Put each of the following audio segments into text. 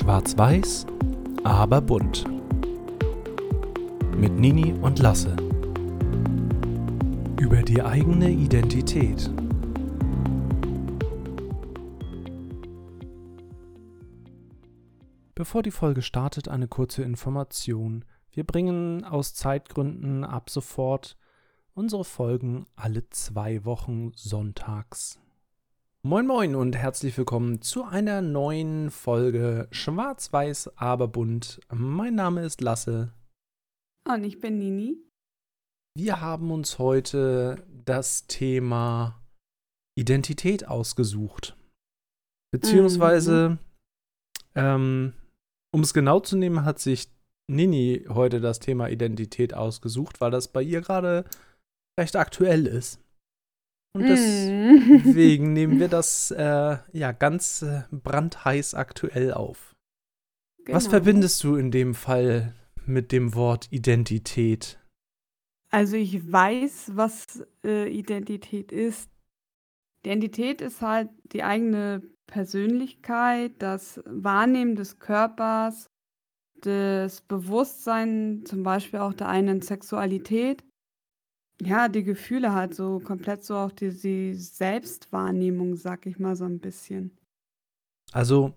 Schwarz-Weiß, aber bunt. Mit Nini und Lasse. Über die eigene Identität. Bevor die Folge startet, eine kurze Information. Wir bringen aus Zeitgründen ab sofort unsere Folgen alle zwei Wochen sonntags. Moin moin und herzlich willkommen zu einer neuen Folge Schwarz-Weiß, aber bunt. Mein Name ist Lasse. Und ich bin Nini. Wir haben uns heute das Thema Identität ausgesucht. Beziehungsweise, mhm. ähm, um es genau zu nehmen, hat sich Nini heute das Thema Identität ausgesucht, weil das bei ihr gerade recht aktuell ist. Und mm. deswegen nehmen wir das äh, ja ganz äh, brandheiß aktuell auf. Genau. Was verbindest du in dem Fall mit dem Wort Identität? Also ich weiß, was äh, Identität ist. Identität ist halt die eigene Persönlichkeit, das Wahrnehmen des Körpers, das Bewusstsein zum Beispiel auch der eigenen Sexualität. Ja, die Gefühle halt so komplett so auch die die Selbstwahrnehmung, sag ich mal so ein bisschen. Also,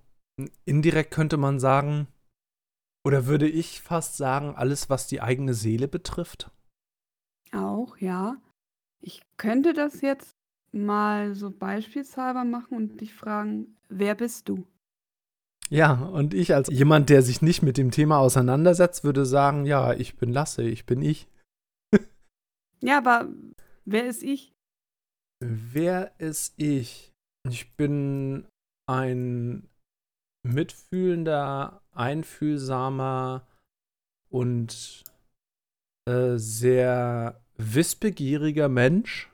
indirekt könnte man sagen oder würde ich fast sagen, alles, was die eigene Seele betrifft? Auch, ja. Ich könnte das jetzt mal so beispielshalber machen und dich fragen: „Wer bist du?“ Ja, und ich als jemand, der sich nicht mit dem Thema auseinandersetzt, würde sagen: „Ja, ich bin Lasse, ich bin ich.“ Ja, aber wer ist ich? Wer ist ich? Ich bin ein mitfühlender, einfühlsamer und äh, sehr wissbegieriger Mensch,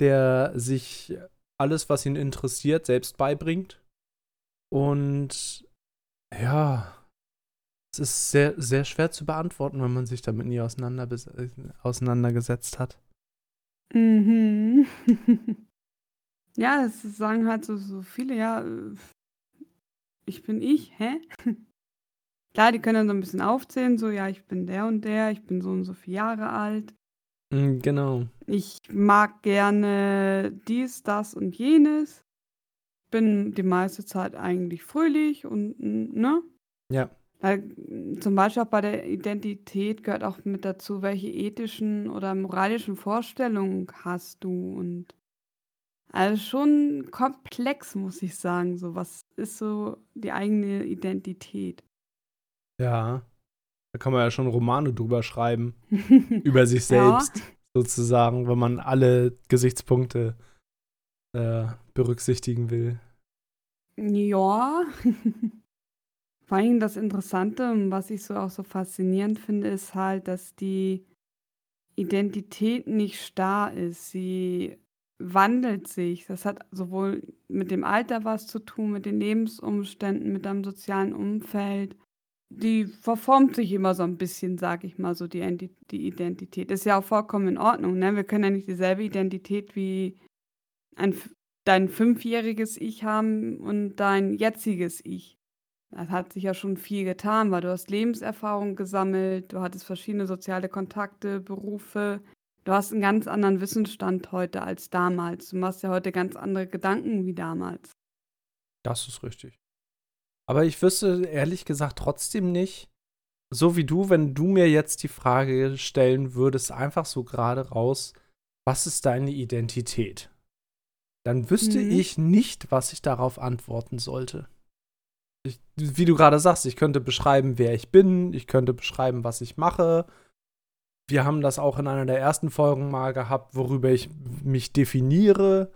der sich alles, was ihn interessiert, selbst beibringt. Und ja, es ist sehr, sehr schwer zu beantworten, wenn man sich damit nie auseinander auseinandergesetzt hat. Mhm. ja, das sagen halt so, so viele, ja, äh, ich bin ich, hä? Klar, die können dann so ein bisschen aufzählen, so, ja, ich bin der und der, ich bin so und so viele Jahre alt. Mm, genau. Ich mag gerne dies, das und jenes. Bin die meiste Zeit eigentlich fröhlich und, ne? Ja. Weil hm, zum Beispiel auch bei der Identität gehört auch mit dazu, welche ethischen oder moralischen Vorstellungen hast du und also schon komplex, muss ich sagen. So, was ist so die eigene Identität? Ja, da kann man ja schon Romane drüber schreiben. über sich selbst, ja. sozusagen, wenn man alle Gesichtspunkte äh, berücksichtigen will. Ja. Vor allem das Interessante und was ich so auch so faszinierend finde, ist halt, dass die Identität nicht starr ist. Sie wandelt sich. Das hat sowohl mit dem Alter was zu tun, mit den Lebensumständen, mit deinem sozialen Umfeld. Die verformt sich immer so ein bisschen, sag ich mal so, die, die Identität. Ist ja auch vollkommen in Ordnung. Ne? Wir können ja nicht dieselbe Identität wie ein, dein fünfjähriges Ich haben und dein jetziges Ich. Das hat sich ja schon viel getan, weil du hast Lebenserfahrung gesammelt, du hattest verschiedene soziale Kontakte, Berufe. Du hast einen ganz anderen Wissensstand heute als damals. Du machst ja heute ganz andere Gedanken wie damals. Das ist richtig. Aber ich wüsste ehrlich gesagt trotzdem nicht, so wie du, wenn du mir jetzt die Frage stellen würdest, einfach so gerade raus, was ist deine Identität? Dann wüsste mhm. ich nicht, was ich darauf antworten sollte ich, wie du gerade sagst, ich könnte beschreiben, wer ich bin, ich könnte beschreiben, was ich mache. Wir haben das auch in einer der ersten Folgen mal gehabt, worüber ich mich definiere.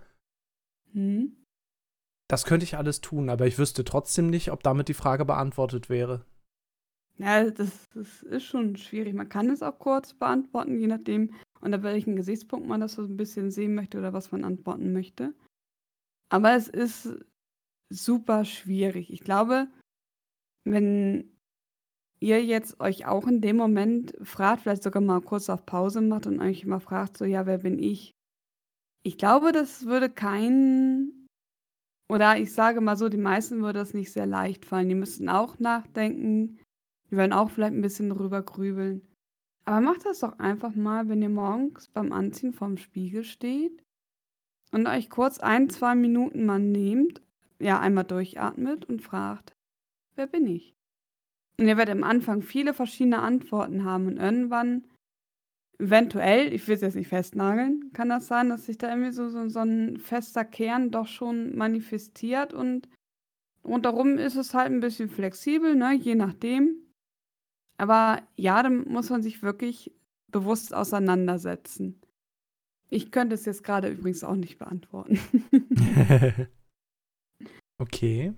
Hm. Das könnte ich alles tun, aber ich wüsste trotzdem nicht, ob damit die Frage beantwortet wäre. Ja, das, das ist schon schwierig. Man kann es auch kurz beantworten, je nachdem, unter welchen Gesichtspunkt man das so ein bisschen sehen möchte oder was man antworten möchte. Aber es ist super schwierig. Ich glaube, wenn ihr jetzt euch auch in dem Moment fragt, vielleicht sogar mal kurz auf Pause macht und euch mal fragt, so, ja, wer bin ich? Ich glaube, das würde keinen oder ich sage mal so, die meisten würde das nicht sehr leicht fallen. Die müssten auch nachdenken. Die werden auch vielleicht ein bisschen drüber grübeln. Aber macht das doch einfach mal, wenn ihr morgens beim Anziehen vorm Spiegel steht und euch kurz ein, zwei Minuten mal nehmt, ja, einmal durchatmet und fragt, wer bin ich? Und ihr werdet am Anfang viele verschiedene Antworten haben und irgendwann, eventuell, ich will es jetzt nicht festnageln, kann das sein, dass sich da irgendwie so, so, so ein fester Kern doch schon manifestiert und rundherum ist es halt ein bisschen flexibel, ne, je nachdem. Aber ja, da muss man sich wirklich bewusst auseinandersetzen. Ich könnte es jetzt gerade übrigens auch nicht beantworten. okay.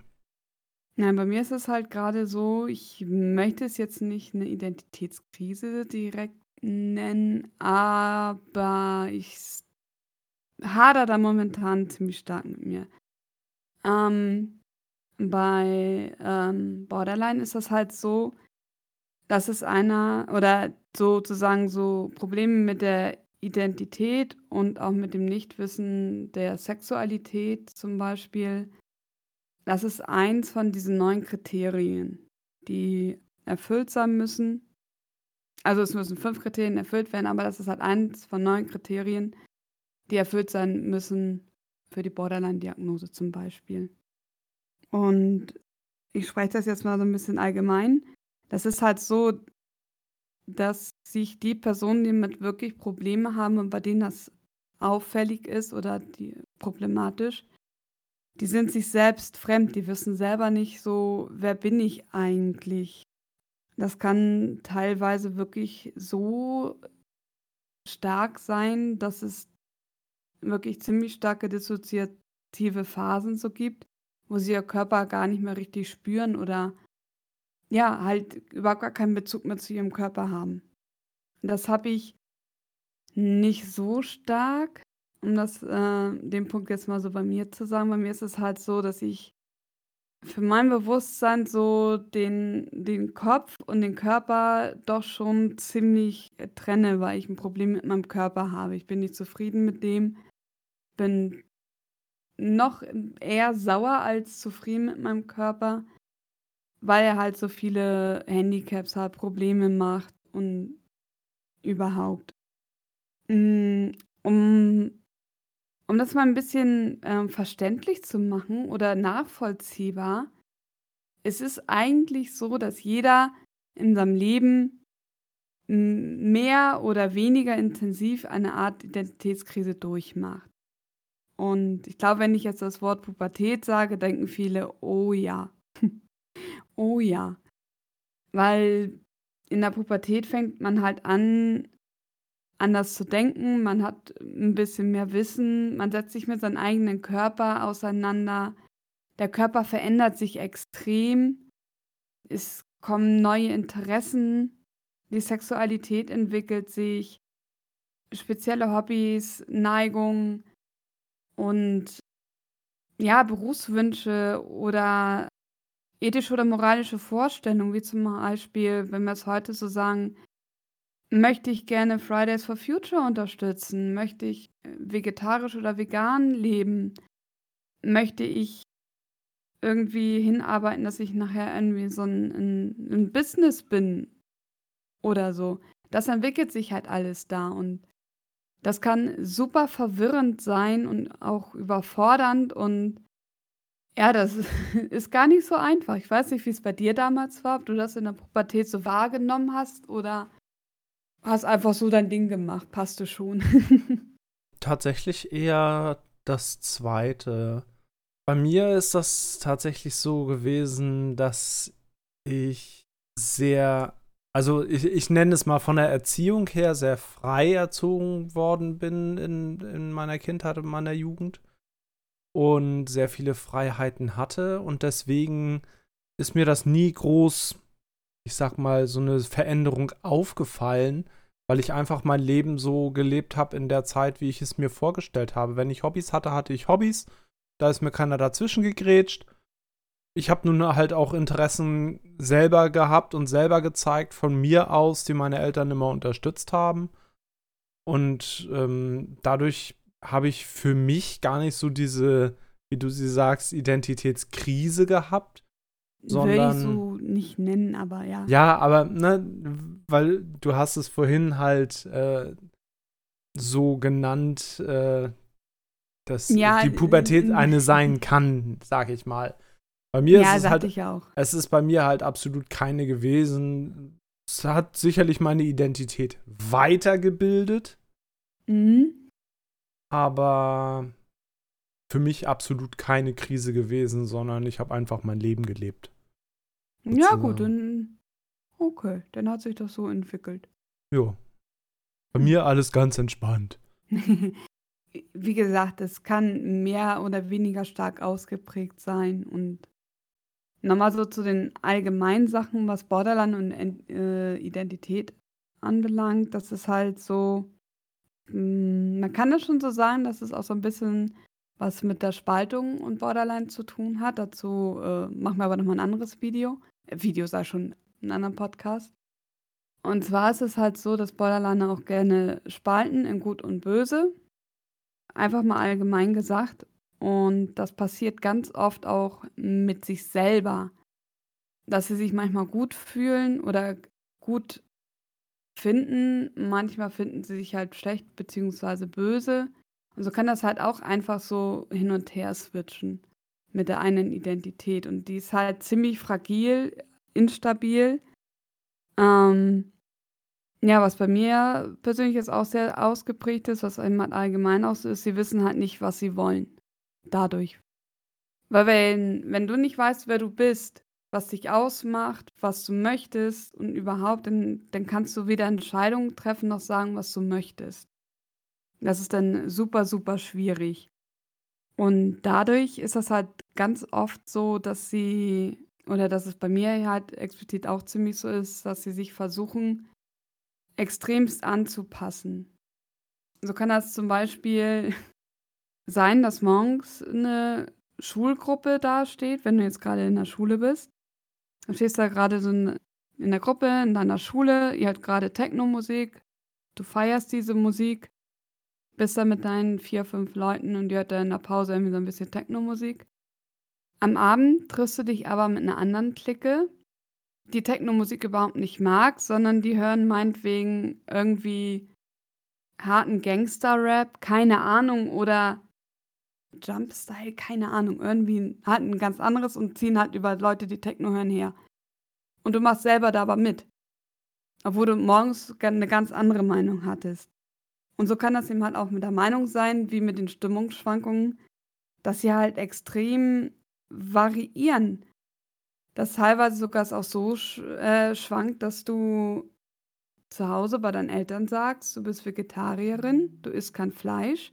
Nein, bei mir ist es halt gerade so, ich möchte es jetzt nicht eine Identitätskrise direkt nennen, aber ich hader da momentan ziemlich stark mit mir. Ähm, bei ähm, Borderline ist das halt so, dass es einer oder sozusagen so Probleme mit der Identität und auch mit dem Nichtwissen der Sexualität zum Beispiel, das ist eins von diesen neun Kriterien, die erfüllt sein müssen. Also es müssen fünf Kriterien erfüllt werden, aber das ist halt eins von neun Kriterien, die erfüllt sein müssen für die Borderline-Diagnose zum Beispiel. Und ich spreche das jetzt mal so ein bisschen allgemein. Das ist halt so, dass sich die Personen, die mit wirklich Probleme haben und bei denen das auffällig ist oder die problematisch, die sind sich selbst fremd, die wissen selber nicht so, wer bin ich eigentlich? Das kann teilweise wirklich so stark sein, dass es wirklich ziemlich starke dissoziative Phasen so gibt, wo sie ihr Körper gar nicht mehr richtig spüren oder ja, halt überhaupt gar keinen Bezug mehr zu ihrem Körper haben. Das habe ich nicht so stark, um das, äh, den Punkt jetzt mal so bei mir zu sagen. Bei mir ist es halt so, dass ich für mein Bewusstsein so den, den Kopf und den Körper doch schon ziemlich äh, trenne, weil ich ein Problem mit meinem Körper habe. Ich bin nicht zufrieden mit dem, bin noch eher sauer als zufrieden mit meinem Körper weil er halt so viele Handicaps hat, Probleme macht und überhaupt. Hm, um um das mal ein bisschen, ähm, verständlich zu machen oder nachvollziehbar, es ist eigentlich so, dass jeder in seinem Leben mehr oder weniger intensiv eine Art Identitätskrise durchmacht. Und ich glaube, wenn ich jetzt das Wort Pubertät sage, denken viele: „Oh ja.“ Oh ja. Weil in der Pubertät fängt man halt an, anders zu denken. Man hat ein bisschen mehr Wissen. Man setzt sich mit seinem eigenen Körper auseinander. Der Körper verändert sich extrem. Es kommen neue Interessen. Die Sexualität entwickelt sich. Spezielle Hobbys, Neigungen und ja, Berufswünsche oder ethische oder moralische Vorstellungen, wie zum Beispiel, wenn wir es heute so sagen, möchte ich gerne Fridays for Future unterstützen? Möchte ich äh, vegetarisch oder vegan leben? Möchte ich irgendwie hinarbeiten, dass ich nachher irgendwie so ein, ein, ein Business bin oder so? Das entwickelt sich halt alles da und das kann super verwirrend sein und auch überfordernd und ja, das ist gar nicht so einfach. Ich weiß nicht, wie es bei dir damals war, ob du das in der Pubertät so wahrgenommen hast oder hast einfach so dein Ding gemacht, passte schon. Tatsächlich eher das Zweite. Bei mir ist das tatsächlich so gewesen, dass ich sehr, also ich, ich nenne es mal von der Erziehung her, sehr frei erzogen worden bin in, in meiner Kindheit und meiner Jugend und sehr viele Freiheiten hatte. Und deswegen ist mir das nie groß, ich sag mal, so eine Veränderung aufgefallen, weil ich einfach mein Leben so gelebt habe in der Zeit, wie ich es mir vorgestellt habe. Wenn ich Hobbys hatte, hatte ich Hobbys. Da ist mir keiner dazwischen gegrätscht. Ich habe nun halt auch Interessen selber gehabt und selber gezeigt von mir aus, die meine Eltern immer unterstützt haben. Und ähm, dadurch habe ich für mich gar nicht so diese wie du sie sagst, Identitätskrise gehabt. Sondern, Will ich so nicht nennen, aber ja. Ja, aber, ne, weil du hast es vorhin halt äh, so genannt, äh, dass ja, die Pubertät eine sein kann, sag ich mal. Bei mir ja, ist es halt, ich auch. es ist bei mir halt absolut keine gewesen. Es hat sicherlich meine Identität weitergebildet. Mhm. Aber für mich absolut keine Krise gewesen, sondern ich habe einfach mein Leben gelebt. Ja, gut, dann. Okay, dann hat sich das so entwickelt. Ja. Bei mir alles ganz entspannt. Wie gesagt, es kann mehr oder weniger stark ausgeprägt sein. Und nochmal so zu den allgemeinen Sachen, was Borderline und äh, Identität anbelangt, das ist halt so, hm, man kann das schon so sagen, dass es auch so ein bisschen was mit der Spaltung und Borderline zu tun hat. Dazu äh, machen wir aber nochmal ein anderes Video. Video sei schon in einem anderen Podcast. Und zwar ist es halt so, dass Borderline auch gerne spalten in Gut und Böse. Einfach mal allgemein gesagt. Und das passiert ganz oft auch mit sich selber. Dass sie sich manchmal gut fühlen oder gut finden. Manchmal finden sie sich halt schlecht bzw. böse. Und so kann das halt auch einfach so hin und her switchen mit der einen Identität. Und die ist halt ziemlich fragil, instabil. Ähm, ja, was bei mir persönlich jetzt auch sehr ausgeprägt ist, was eben halt allgemein auch so ist, sie wissen halt nicht, was sie wollen. Dadurch. Weil wenn, wenn du nicht weißt, wer du bist, was dich ausmacht, was du möchtest und überhaupt, dann, dann kannst du weder Entscheidungen treffen noch sagen, was du möchtest. Das ist dann super, super schwierig. Und dadurch ist das halt ganz oft so, dass sie, oder dass es bei mir halt explizit auch ziemlich so ist, dass sie sich versuchen, extremst anzupassen. So kann das zum Beispiel sein, dass morgens eine Schulgruppe dasteht, wenn du jetzt gerade in der Schule bist. Dann stehst du da gerade so in, der Gruppe, in deiner Schule, ihr habt gerade Techno-Musik, du feierst diese Musik bist da mit deinen vier, fünf Leuten und die hört da in der Pause irgendwie so ein bisschen Techno-Musik. Am Abend triffst du dich aber mit einer anderen Clique, die Techno-Musik überhaupt nicht mag, sondern die hören meinetwegen irgendwie harten Gangster-Rap, keine Ahnung, oder Jumpstyle, keine Ahnung, irgendwie halt ein ganz anderes und ziehen halt über Leute, die Techno hören, her. Und du machst selber da aber mit. Obwohl du morgens eine ganz andere Meinung hattest. Und so kann das eben halt auch mit der Meinung sein, wie mit den Stimmungsschwankungen, dass sie halt extrem variieren. Dass teilweise sogar es auch so sch äh, schwankt, dass du zu Hause bei deinen Eltern sagst, du bist Vegetarierin, du isst kein Fleisch.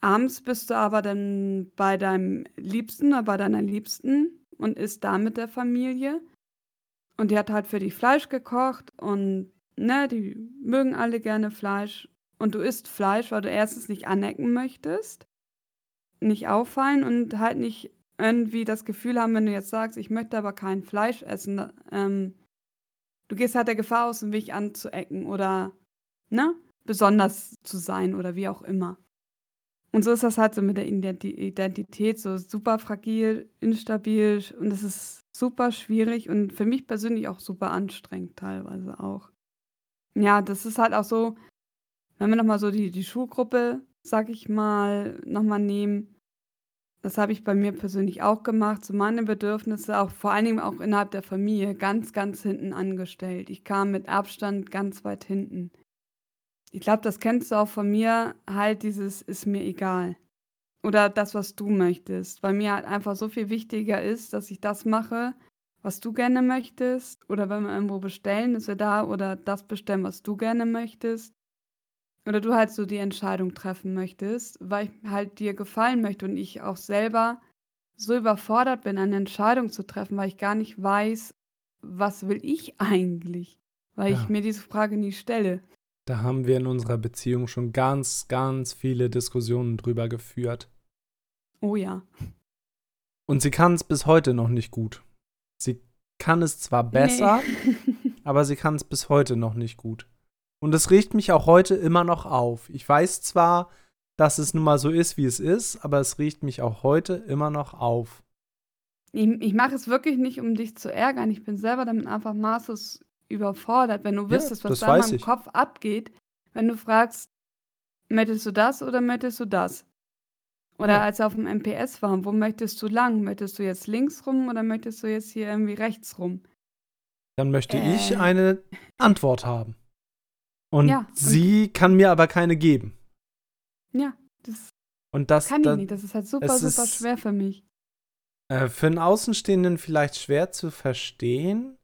Abends bist du aber dann bei deinem Liebsten oder bei deiner Liebsten und isst da mit der Familie. Und die hat halt für dich Fleisch gekocht und ne, die mögen alle gerne Fleisch und du isst Fleisch, weil du erstens nicht anecken möchtest, nicht auffallen und halt nicht irgendwie das Gefühl haben, wenn du jetzt sagst, ich möchte aber kein Fleisch essen, ähm, du gehst halt der Gefahr aus dem Weg anzuecken oder, ne, besonders zu sein oder wie auch immer. Und so ist das halt so mit der Identität, so super fragil, instabil und es ist super schwierig und für mich persönlich auch super anstrengend teilweise auch. Ja, das ist halt auch so, wenn wir nochmal so die, die Schulgruppe, sag ich mal, nochmal nehmen, das habe ich bei mir persönlich auch gemacht, so meine Bedürfnisse, auch vor allen Dingen auch innerhalb der Familie, ganz, ganz hinten angestellt. Ich kam mit Abstand ganz weit hinten. Ich glaube, das kennst du auch von mir, halt dieses ist mir egal. Oder das, was du möchtest. Weil mir halt einfach so viel wichtiger ist, dass ich das mache, was du gerne möchtest. Oder wenn wir irgendwo bestellen, ist er da. Oder das bestellen, was du gerne möchtest. Oder du halt so die Entscheidung treffen möchtest, weil ich halt dir gefallen möchte und ich auch selber so überfordert bin, eine Entscheidung zu treffen, weil ich gar nicht weiß, was will ich eigentlich? Weil ich mir diese Frage nie stelle. Da haben wir in unserer Beziehung schon ganz, ganz viele Diskussionen drüber geführt. Oh ja. Und sie kann es bis heute noch nicht gut. Sie kann es zwar besser, Nee. aber sie kann es bis heute noch nicht gut. Und es regt mich auch heute immer noch auf. Ich weiß zwar, dass es nun mal so ist, wie es ist, aber es riecht mich auch heute immer noch auf. Ich, ich mache es wirklich nicht, um dich zu ärgern. Ich bin selber damit einfach maßlos überfordert. Wenn du wüsstest, was da in meinem ich. Kopf abgeht, wenn du fragst, möchtest du das oder möchtest du das? Oder Ja. als wir auf dem MPS waren, wo möchtest du lang? Möchtest du jetzt links rum oder möchtest du jetzt hier irgendwie rechts rum? Dann möchte ich Äh. eine Antwort haben. Und Ja, und- sie kann mir aber keine geben. Ja, das Und das, kann ich da- nicht. Das ist halt super, super ist- schwer für mich. Äh, für einen Außenstehenden vielleicht schwer zu verstehen.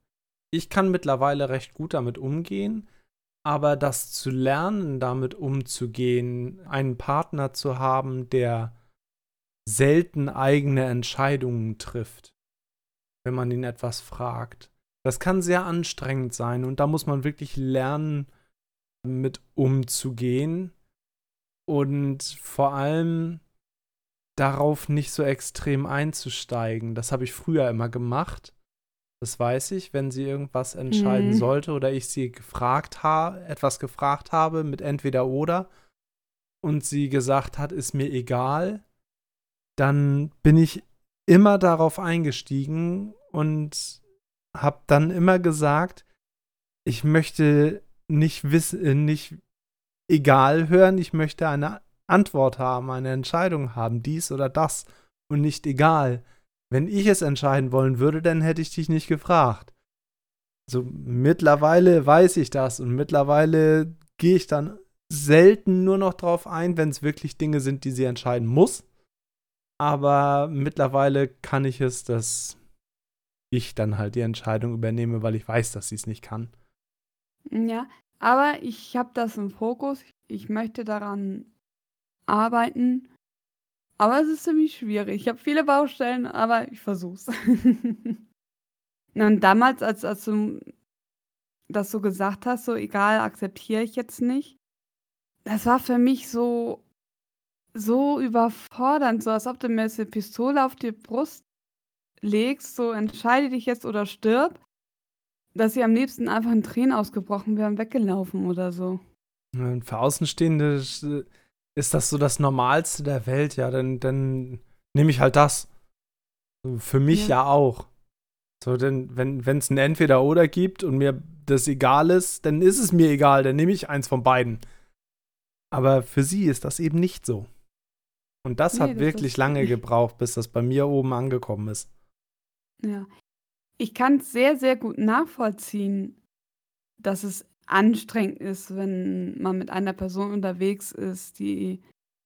Ich kann mittlerweile recht gut damit umgehen, aber das zu lernen, damit umzugehen, einen Partner zu haben, der selten eigene Entscheidungen trifft, wenn man ihn etwas fragt, das kann sehr anstrengend sein und da muss man wirklich lernen, mit umzugehen und vor allem darauf nicht so extrem einzusteigen. Das habe ich früher immer gemacht. Das weiß ich, wenn sie irgendwas entscheiden Mhm. sollte oder ich sie gefragt habe, etwas gefragt habe mit entweder oder und sie gesagt hat, ist mir egal, dann bin ich immer darauf eingestiegen und habe dann immer gesagt, ich möchte nicht wissen, nicht egal hören, ich möchte eine Antwort haben, eine Entscheidung haben, dies oder das und nicht egal. Wenn ich es entscheiden wollen würde, dann hätte ich dich nicht gefragt. So mittlerweile weiß ich das und mittlerweile gehe ich dann selten nur noch drauf ein, wenn es wirklich Dinge sind, die sie entscheiden muss. Aber mittlerweile kann ich es, dass ich dann halt die Entscheidung übernehme, weil ich weiß, dass sie es nicht kann. Ja, aber ich habe das im Fokus. Ich möchte daran arbeiten. Aber es ist ziemlich schwierig. Ich habe viele Baustellen, aber ich versuch's. Und damals, als, als du das so gesagt hast, so egal, akzeptiere ich jetzt nicht, das war für mich so, so überfordernd, so als ob du mir jetzt eine Pistole auf die Brust legst, so entscheide dich jetzt oder stirb, dass ich am liebsten einfach in Tränen ausgebrochen wäre und weggelaufen oder so. Für Außenstehende ist das so das Normalste der Welt, ja, dann, dann nehme ich halt das. Für mich Ja. ja, auch. So, denn wenn es ein Entweder-Oder gibt und mir das egal ist, dann ist es mir egal, dann nehme ich eins von beiden. Aber für sie ist das eben nicht so. Und das Nee, hat das wirklich lange gebraucht, bis das bei mir oben angekommen ist. Ja. Ich kann es sehr, sehr gut nachvollziehen, dass es anstrengend ist, wenn man mit einer Person unterwegs ist, die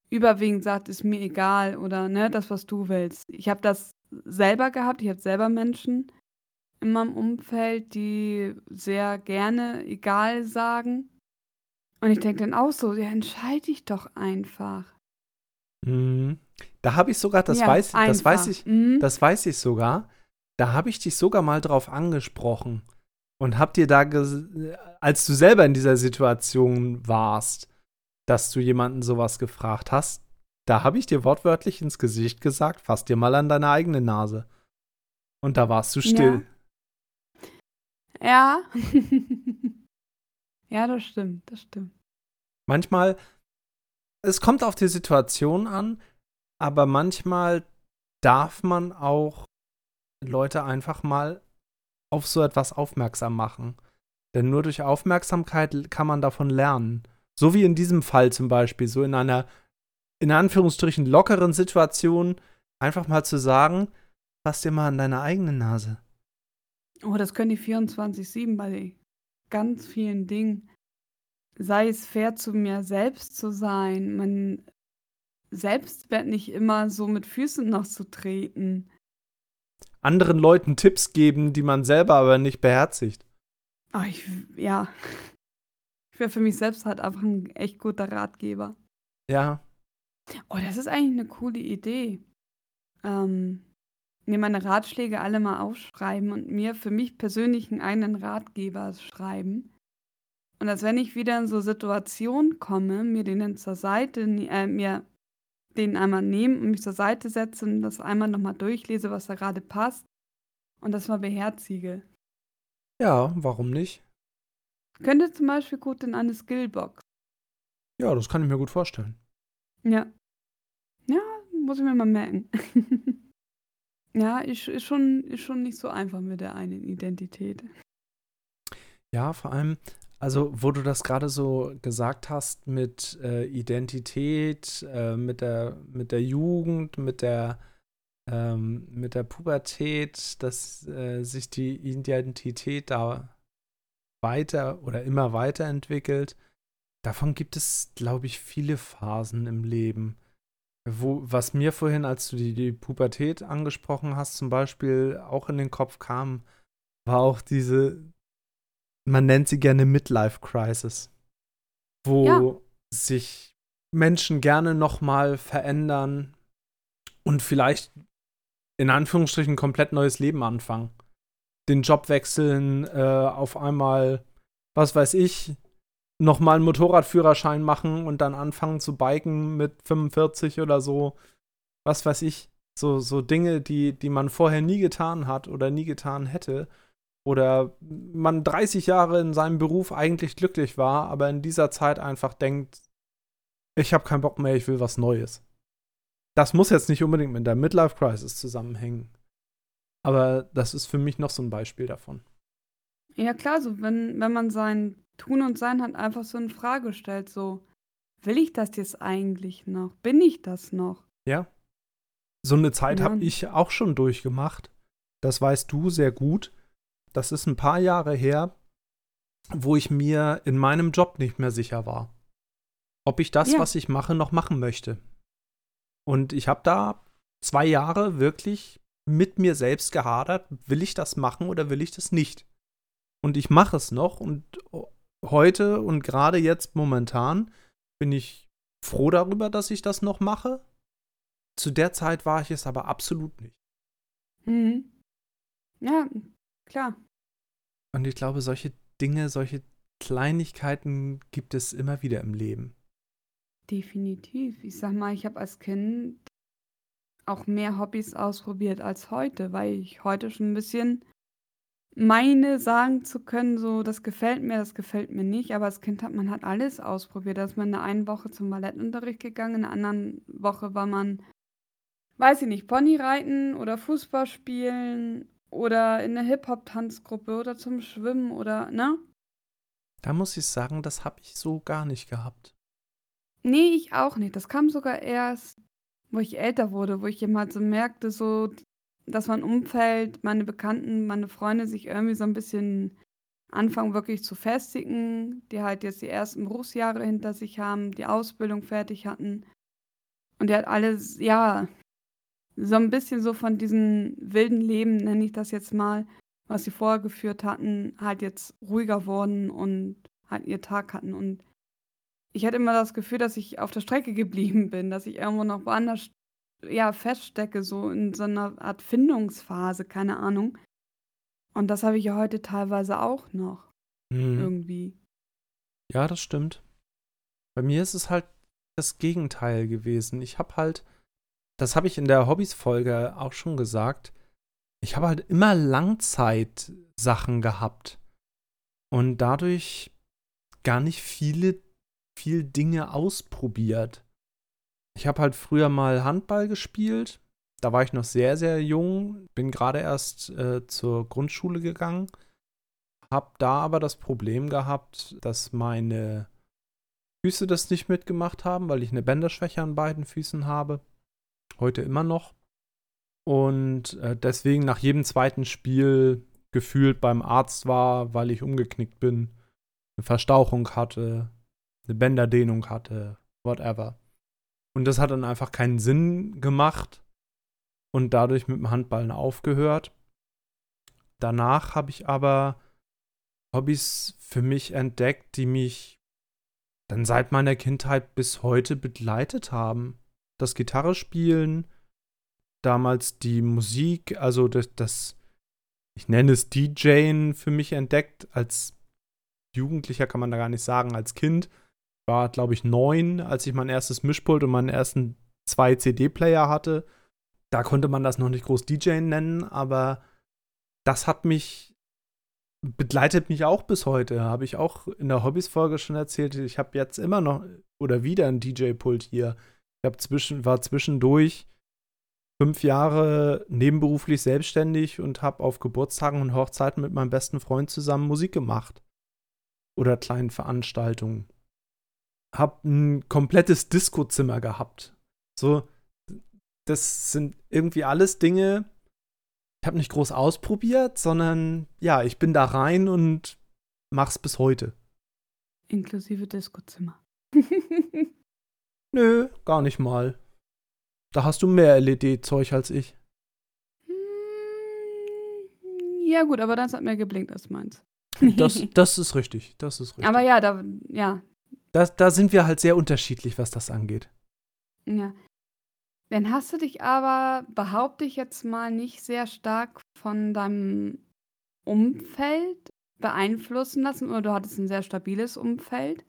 überwiegend sagt, ist mir egal oder ne, das, was du willst. Ich habe das selber gehabt, ich habe selber Menschen in meinem Umfeld, die sehr gerne egal sagen. Und ich denke dann auch so, ja, entscheide dich doch einfach. Mhm. Da habe ich sogar, das ja, weiß, das weiß ich, Mhm. Das weiß ich sogar. Da habe ich dich sogar mal drauf angesprochen und hab dir da, als du selber in dieser Situation warst, dass du jemanden sowas gefragt hast, da habe ich dir wortwörtlich ins Gesicht gesagt, fass dir mal an deine eigene Nase. Und da warst du still. Ja. ja, das stimmt, das stimmt. Manchmal, es kommt auf die Situation an, aber manchmal darf man auch Leute einfach mal auf so etwas aufmerksam machen. Denn nur durch Aufmerksamkeit kann man davon lernen. So wie in diesem Fall zum Beispiel, so in einer, in Anführungsstrichen, lockeren Situation, einfach mal zu sagen, fass dir mal an deine eigene Nase. Oh, das können die 24-7 bei ganz vielen Dingen. Sei es fair zu mir selbst zu sein, man Selbstwert nicht immer so mit Füßen noch zu treten. Anderen Leuten Tipps geben, die man selber aber nicht beherzigt. Oh, ich, ja. Ich wäre für mich selbst halt einfach ein echt guter Ratgeber. Ja, Oh, das ist eigentlich eine coole Idee. Ähm, mir meine Ratschläge alle mal aufschreiben und mir für mich persönlich einen eigenen Ratgeber schreiben. Und dass wenn ich wieder in so Situationen komme, mir den dann zur Seite, äh, mir den einmal nehmen und mich zur Seite setze und das einmal nochmal durchlese, was da gerade passt und das mal beherzige. ja, warum nicht? Könnte zum Beispiel gut in eine Skillbox. Ja, das kann ich mir gut vorstellen. Ja. Ja, muss ich mir mal merken. Ja, ist ist schon ist schon nicht so einfach mit der einen Identität. Ja, vor allem, also wo du das gerade so gesagt hast mit äh, Identität, äh, mit der mit der Jugend, mit der ähm, mit der Pubertät, dass äh, sich die Identität da weiter oder immer weiterentwickelt. Davon gibt es, glaube ich, viele Phasen im Leben. Wo, was mir vorhin, als du die, die Pubertät angesprochen hast, zum Beispiel auch in den Kopf kam, war auch diese, man nennt sie gerne Midlife Crisis, wo ja. sich Menschen gerne nochmal verändern und vielleicht in Anführungsstrichen komplett neues Leben anfangen. Den Job wechseln, äh, auf einmal, was weiß ich, nochmal einen Motorradführerschein machen und dann anfangen zu biken mit 45 oder so. Was weiß ich. So, so Dinge, die, die man vorher nie getan hat oder nie getan hätte. Oder man 30 Jahre in seinem Beruf eigentlich glücklich war, aber in dieser Zeit einfach denkt, ich habe keinen Bock mehr, ich will was Neues. Das muss jetzt nicht unbedingt mit der Midlife Crisis zusammenhängen. Aber das ist für mich noch so ein Beispiel davon. Ja, klar, so wenn, wenn man sein Tun und Sein hat einfach so in Frage stellt, so, will ich das jetzt eigentlich noch? Bin ich das noch? Ja. So eine Zeit ja. habe ich auch schon durchgemacht. Das weißt du sehr gut. Das ist ein paar Jahre her, wo ich mir in meinem Job nicht mehr sicher war. Ob ich das, ja. was ich mache, noch machen möchte. Und ich habe da zwei Jahre wirklich mit mir selbst gehadert, will ich das machen oder will ich das nicht? Und ich mache es noch und heute und gerade jetzt momentan bin ich froh darüber, dass ich das noch mache. Zu der Zeit war ich es aber absolut nicht. Mhm. Ja, klar. Und ich glaube, solche Dinge, solche Kleinigkeiten gibt es immer wieder im Leben. Definitiv. Ich sag mal, ich habe als Kind auch mehr Hobbys ausprobiert als heute, weil ich heute schon ein bisschen meine sagen zu können, so, das gefällt mir, das gefällt mir nicht. Aber als Kind hat man halt alles ausprobiert. Da ist man in der einen Woche zum Ballettunterricht gegangen, in der anderen Woche war man, weiß ich nicht, Ponyreiten oder Fußball spielen oder in der Hip-Hop-Tanzgruppe oder zum Schwimmen oder, ne? Da muss ich sagen, das habe ich so gar nicht gehabt. Nee, ich auch nicht. Das kam sogar erst, wo ich älter wurde, wo ich eben halt so merkte, so dass mein Umfeld, meine Bekannten, meine Freunde sich irgendwie so ein bisschen anfangen wirklich zu festigen, die halt jetzt die ersten Berufsjahre hinter sich haben, die Ausbildung fertig hatten. Und die halt alles, ja, so ein bisschen so von diesem wilden Leben, nenne ich das jetzt mal, was sie vorher geführt hatten, halt jetzt ruhiger wurden und halt ihr Tag hatten. Und ich hatte immer das Gefühl, dass ich auf der Strecke geblieben bin, dass ich irgendwo noch woanders ja, feststecke, so in so einer Art Findungsphase, keine Ahnung. Und das habe ich ja heute teilweise auch noch. Mhm. Irgendwie. Ja, das stimmt. Bei mir ist es halt das Gegenteil gewesen. Ich habe halt, das habe ich in der Hobbys-Folge auch schon gesagt, ich habe halt immer Langzeitsachen gehabt und dadurch gar nicht viele, viel Dinge ausprobiert. Ich habe halt früher mal Handball gespielt. Da war ich noch sehr, sehr jung. Bin gerade erst äh, zur Grundschule gegangen. Hab da aber das Problem gehabt, dass meine Füße das nicht mitgemacht haben, weil ich eine Bänderschwäche an beiden Füßen habe. Heute immer noch. Und äh, deswegen nach jedem zweiten Spiel gefühlt beim Arzt war, weil ich umgeknickt bin, eine Verstauchung hatte, eine Bänderdehnung hatte, whatever. Und das hat dann einfach keinen Sinn gemacht und dadurch mit dem Handballen aufgehört. Danach habe ich aber Hobbys für mich entdeckt, die mich dann seit meiner Kindheit bis heute begleitet haben. Das Gitarre spielen, damals die Musik, also das, das ich nenne es DJing für mich entdeckt. Als Jugendlicher kann man da gar nicht sagen, als Kind war, glaube ich, neun, als ich mein erstes Mischpult und meinen ersten zwei CD-Player hatte. Da konnte man das noch nicht groß DJ nennen, aber das hat mich, begleitet mich auch bis heute. Habe ich auch in der Hobbys-Folge schon erzählt. Ich habe jetzt immer noch oder wieder ein DJ-Pult hier. Ich habe zwischen, war zwischendurch fünf Jahre nebenberuflich selbstständig und habe auf Geburtstagen und Hochzeiten mit meinem besten Freund zusammen Musik gemacht. Oder kleinen Veranstaltungen. Hab ein komplettes Disco-Zimmer gehabt. So, das sind irgendwie alles Dinge, ich habe nicht groß ausprobiert, sondern ja, ich bin da rein und mach's bis heute. Inklusive Disco-Zimmer. Nö, gar nicht mal. Da hast du mehr LED-Zeug als ich. Hm, ja, gut, aber das hat mehr geblinkt als meins. das, das ist richtig. Das ist richtig. Aber ja, da, ja. Da, da sind wir halt sehr unterschiedlich, was das angeht. Ja. Dann hast du dich aber, behaupte ich jetzt mal, nicht sehr stark von deinem Umfeld beeinflussen lassen oder du hattest ein sehr stabiles Umfeld,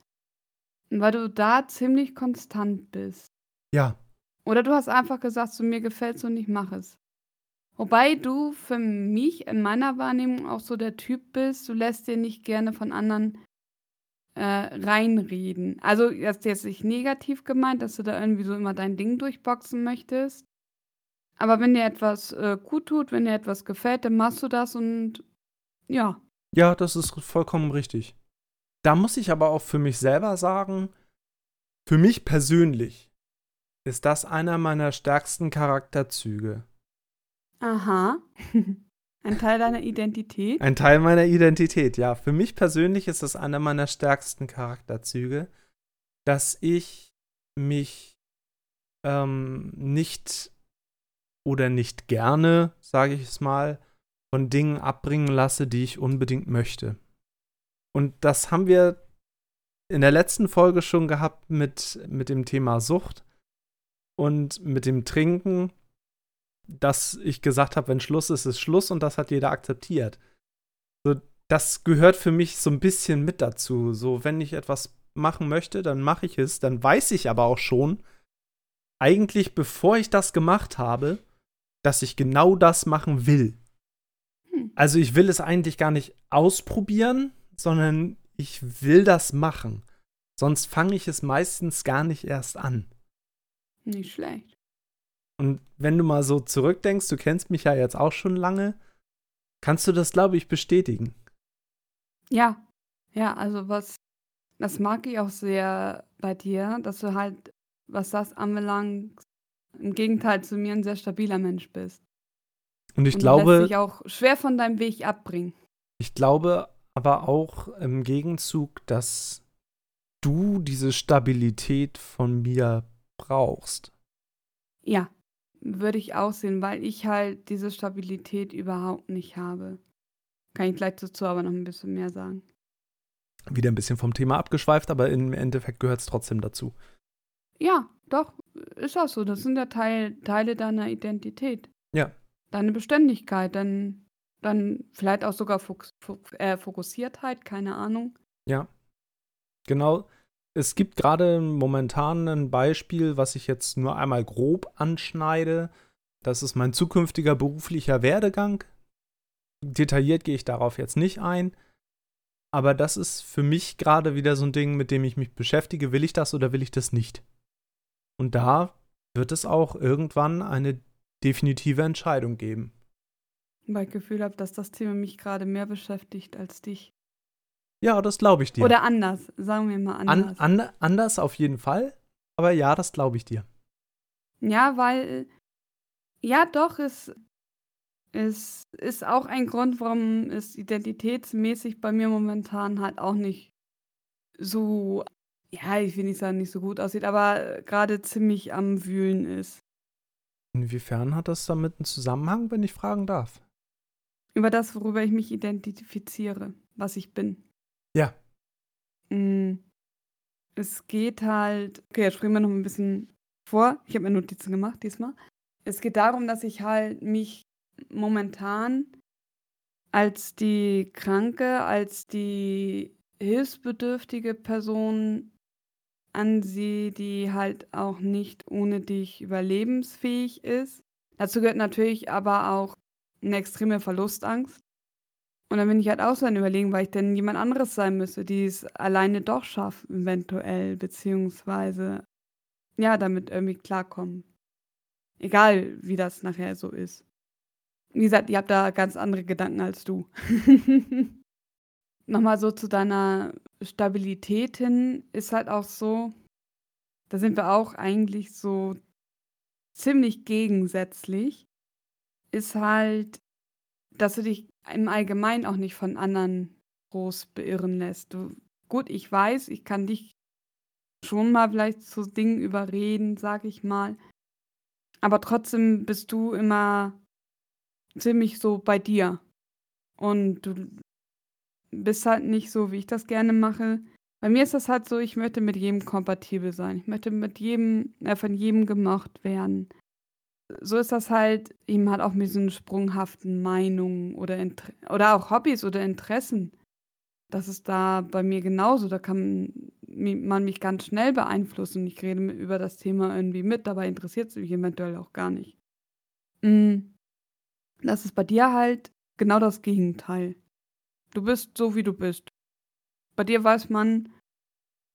weil du da ziemlich konstant bist. Ja. Oder du hast einfach gesagt, so mir gefällt's und ich mache es. Wobei du für mich in meiner Wahrnehmung auch so der Typ bist, du lässt dir nicht gerne von anderen äh, reinreden. Also, das ist jetzt nicht negativ gemeint, dass du da irgendwie so immer dein Ding durchboxen möchtest. Aber wenn dir etwas äh, gut tut, wenn dir etwas gefällt, dann machst du das und ja. Ja, das ist vollkommen richtig. Da muss ich aber auch für mich selber sagen, für mich persönlich ist das einer meiner stärksten Charakterzüge. Aha. Ein Teil deiner Identität? Ein Teil meiner Identität, ja. Für mich persönlich ist das einer meiner stärksten Charakterzüge, dass ich mich ähm, nicht oder nicht gerne, sage ich es mal, von Dingen abbringen lasse, die ich unbedingt möchte. Und das haben wir in der letzten Folge schon gehabt mit, mit dem Thema Sucht und mit dem Trinken, dass ich gesagt habe, wenn Schluss ist, ist Schluss und das hat jeder akzeptiert. So, das gehört für mich so ein bisschen mit dazu. So, wenn ich etwas machen möchte, dann mache ich es. Dann weiß ich aber auch schon, eigentlich bevor ich das gemacht habe, dass ich genau das machen will. Hm. Also ich will es eigentlich gar nicht ausprobieren, sondern ich will das machen. Sonst fange ich es meistens gar nicht erst an. Nicht schlecht. Und wenn du mal so zurückdenkst, du kennst mich ja jetzt auch schon lange, kannst du das, glaube ich, bestätigen. Ja, ja, also was, das mag ich auch sehr bei dir, dass du halt, was das anbelangt, im Gegenteil zu mir ein sehr stabiler Mensch bist. Und ich Und glaube. Lässt dich auch schwer von deinem Weg abbringen. Ich glaube aber auch im Gegenzug, dass du diese Stabilität von mir brauchst. Ja, würde ich auch sehen, weil ich halt diese Stabilität überhaupt nicht habe. Kann ich gleich dazu aber noch ein bisschen mehr sagen. Wieder ein bisschen vom Thema abgeschweift, aber im Endeffekt gehört es trotzdem dazu. Ja, doch, ist auch so. Das sind ja Teil, Teile deiner Identität. Ja. Deine Beständigkeit, dann, dann vielleicht auch sogar Fokus, äh, Fokussiertheit, keine Ahnung. Ja. Genau. Es gibt gerade momentan ein Beispiel, was ich jetzt nur einmal grob anschneide. Das ist mein zukünftiger beruflicher Werdegang. Detailliert gehe ich darauf jetzt nicht ein. Aber das ist für mich gerade wieder so ein Ding, mit dem ich mich beschäftige. Will ich das oder will ich das nicht? Und da wird es auch irgendwann eine definitive Entscheidung geben. Weil ich Gefühl habe, dass das Thema mich gerade mehr beschäftigt als dich. Ja, das glaube ich dir. Oder anders, sagen wir mal anders. An, an, anders auf jeden Fall, aber ja, das glaube ich dir. Ja, weil, ja, doch, es, es ist auch ein Grund, warum es identitätsmäßig bei mir momentan halt auch nicht so ja, ich will nicht sagen, nicht so gut aussieht, aber gerade ziemlich am Wühlen ist. Inwiefern hat das damit einen Zusammenhang, wenn ich fragen darf? Über das, worüber ich mich identifiziere, was ich bin. Ja. Mm, es geht halt, okay, jetzt springen wir noch ein bisschen vor. Ich habe mir Notizen gemacht diesmal. Es geht darum, dass ich halt mich momentan als die Kranke, als die hilfsbedürftige Person ansehe, die halt auch nicht ohne dich überlebensfähig ist. Dazu gehört natürlich aber auch eine extreme Verlustangst. Und dann bin ich halt auch so ein Überlegen, weil ich denn jemand anderes sein müsste, die es alleine doch schafft, eventuell, beziehungsweise ja, damit irgendwie klarkommen. Egal, wie das nachher so ist. Wie gesagt, ihr habt da ganz andere Gedanken als du. Nochmal so zu deiner Stabilität hin ist halt auch so, da sind wir auch eigentlich so ziemlich gegensätzlich, ist halt, dass du dich im Allgemeinen auch nicht von anderen groß beirren lässt. Du, gut, ich weiß, ich kann dich schon mal vielleicht zu Dingen überreden, sag ich mal. Aber trotzdem bist du immer ziemlich so bei dir. Und du bist halt nicht so, wie ich das gerne mache. Bei mir ist das halt so, ich möchte mit jedem kompatibel sein. Ich möchte mit jedem, äh, von jedem gemocht werden. So ist das halt eben halt auch mit so sprunghaften Meinungen oder, Inter oder auch Hobbys oder Interessen. Das ist da bei mir genauso. Da kann man mich ganz schnell beeinflussen. Ich rede über das Thema irgendwie mit, dabei interessiert es mich eventuell auch gar nicht. Mm. Das ist bei dir halt genau das Gegenteil. Du bist so, wie du bist. Bei dir weiß man,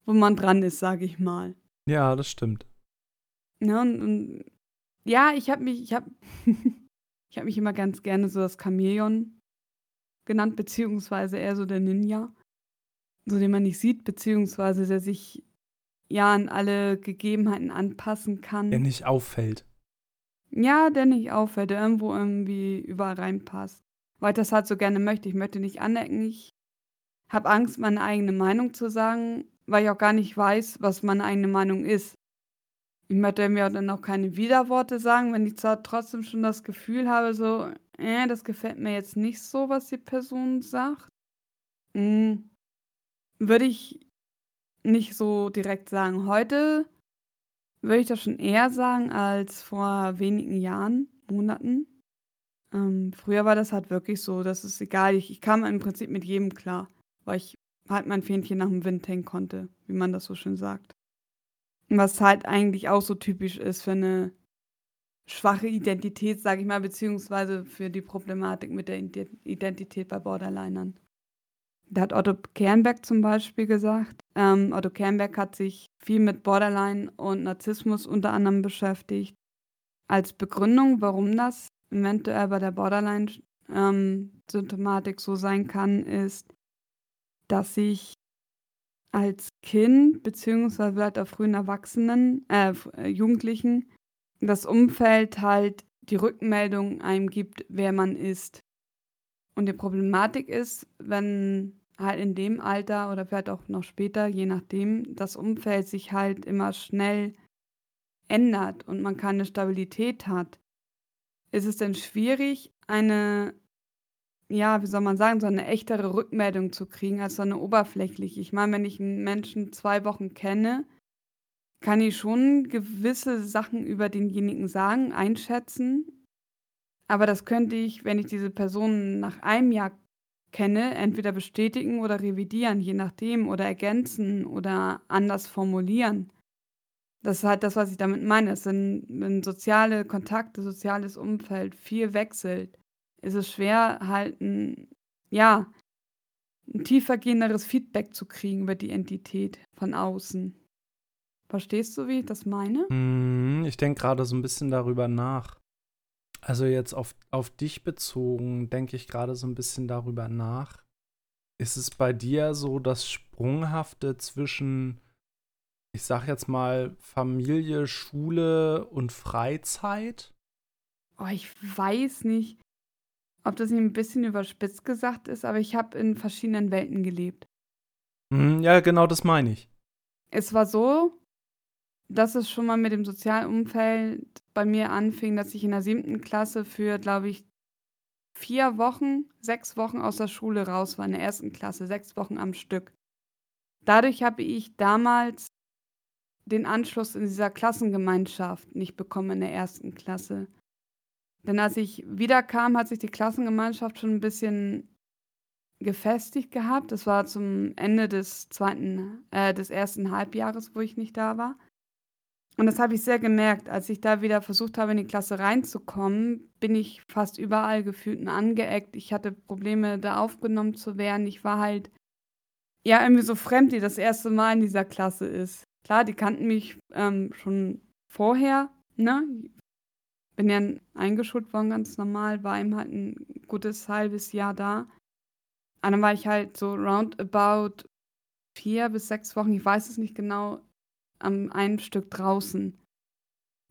wo man dran ist, sage ich mal. Ja, das stimmt. Ja, und, und ja, ich habe mich, ich habe, ich habe mich immer ganz gerne so das Chamäleon genannt, beziehungsweise eher so der Ninja, so den man nicht sieht, beziehungsweise der sich ja an alle Gegebenheiten anpassen kann. Der nicht auffällt. Ja, der nicht auffällt, der irgendwo irgendwie überall reinpasst. Weil ich das halt so gerne möchte. Ich möchte nicht anecken. Ich habe Angst, meine eigene Meinung zu sagen, weil ich auch gar nicht weiß, was meine eigene Meinung ist. Ich möchte mir dann auch keine Widerworte sagen, wenn ich zwar trotzdem schon das Gefühl habe, so, äh, das gefällt mir jetzt nicht so, was die Person sagt. Hm, würde ich nicht so direkt sagen. Heute würde ich das schon eher sagen als vor wenigen Jahren, Monaten. Ähm, früher war das halt wirklich so, dass es egal, ich, ich kam im Prinzip mit jedem klar, weil ich halt mein Fähnchen nach dem Wind hängen konnte, wie man das so schön sagt. Was halt eigentlich auch so typisch ist für eine schwache Identität, sage ich mal, beziehungsweise für die Problematik mit der Identität bei Borderlinern. Da hat Otto Kernberg zum Beispiel gesagt, ähm, Otto Kernberg hat sich viel mit Borderline und Narzissmus unter anderem beschäftigt. Als Begründung, warum das eventuell bei der Borderline-Symptomatik ähm, so sein kann, ist, dass sich als Kind beziehungsweise vielleicht auch frühen Erwachsenen, äh, äh, Jugendlichen, das Umfeld halt die Rückmeldung einem gibt, wer man ist. Und die Problematik ist, wenn halt in dem Alter oder vielleicht auch noch später, je nachdem, das Umfeld sich halt immer schnell ändert und man keine Stabilität hat, ist es denn schwierig, eine, ja, wie soll man sagen, so eine echtere Rückmeldung zu kriegen als so eine oberflächliche. Ich meine, wenn ich einen Menschen zwei Wochen kenne, kann ich schon gewisse Sachen über denjenigen sagen, einschätzen. Aber das könnte ich, wenn ich diese Person nach einem Jahr kenne, entweder bestätigen oder revidieren, je nachdem, oder ergänzen oder anders formulieren. Das ist halt das, was ich damit meine. Es sind, wenn soziale Kontakte, soziales Umfeld viel wechselt, ist es schwer, halt ein, ja, ein tiefergehenderes Feedback zu kriegen über die Entität von außen. Verstehst du, wie ich das meine? Hm, ich denke gerade so ein bisschen darüber nach. Also jetzt auf, auf dich bezogen, denke ich gerade so ein bisschen darüber nach. Ist es bei dir so das Sprunghafte zwischen, ich sag jetzt mal, Familie, Schule und Freizeit? Oh, ich weiß nicht, ob das nicht ein bisschen überspitzt gesagt ist, aber ich habe in verschiedenen Welten gelebt. Hm, ja, genau das meine ich. Es war so, dass es schon mal mit dem sozialen Umfeld bei mir anfing, dass ich in der siebten Klasse für, glaube ich, vier Wochen, sechs Wochen aus der Schule raus war, in der ersten Klasse, sechs Wochen am Stück. Dadurch habe ich damals den Anschluss in dieser Klassengemeinschaft nicht bekommen in der ersten Klasse. Denn als ich wiederkam, hat sich die Klassengemeinschaft schon ein bisschen gefestigt gehabt. Das war zum Ende des zweiten, äh, des ersten Halbjahres, wo ich nicht da war. Und das habe ich sehr gemerkt. Als ich da wieder versucht habe, in die Klasse reinzukommen, bin ich fast überall gefühlt angeeckt. Ich hatte Probleme, da aufgenommen zu werden. Ich war halt ja irgendwie so fremd, die das erste Mal in dieser Klasse ist. Klar, die kannten mich, ähm, schon vorher, ne? Bin ja eingeschult worden ganz normal, war eben halt ein gutes halbes Jahr da. Und dann war ich halt so roundabout vier bis sechs Wochen, ich weiß es nicht genau, am einen Stück draußen.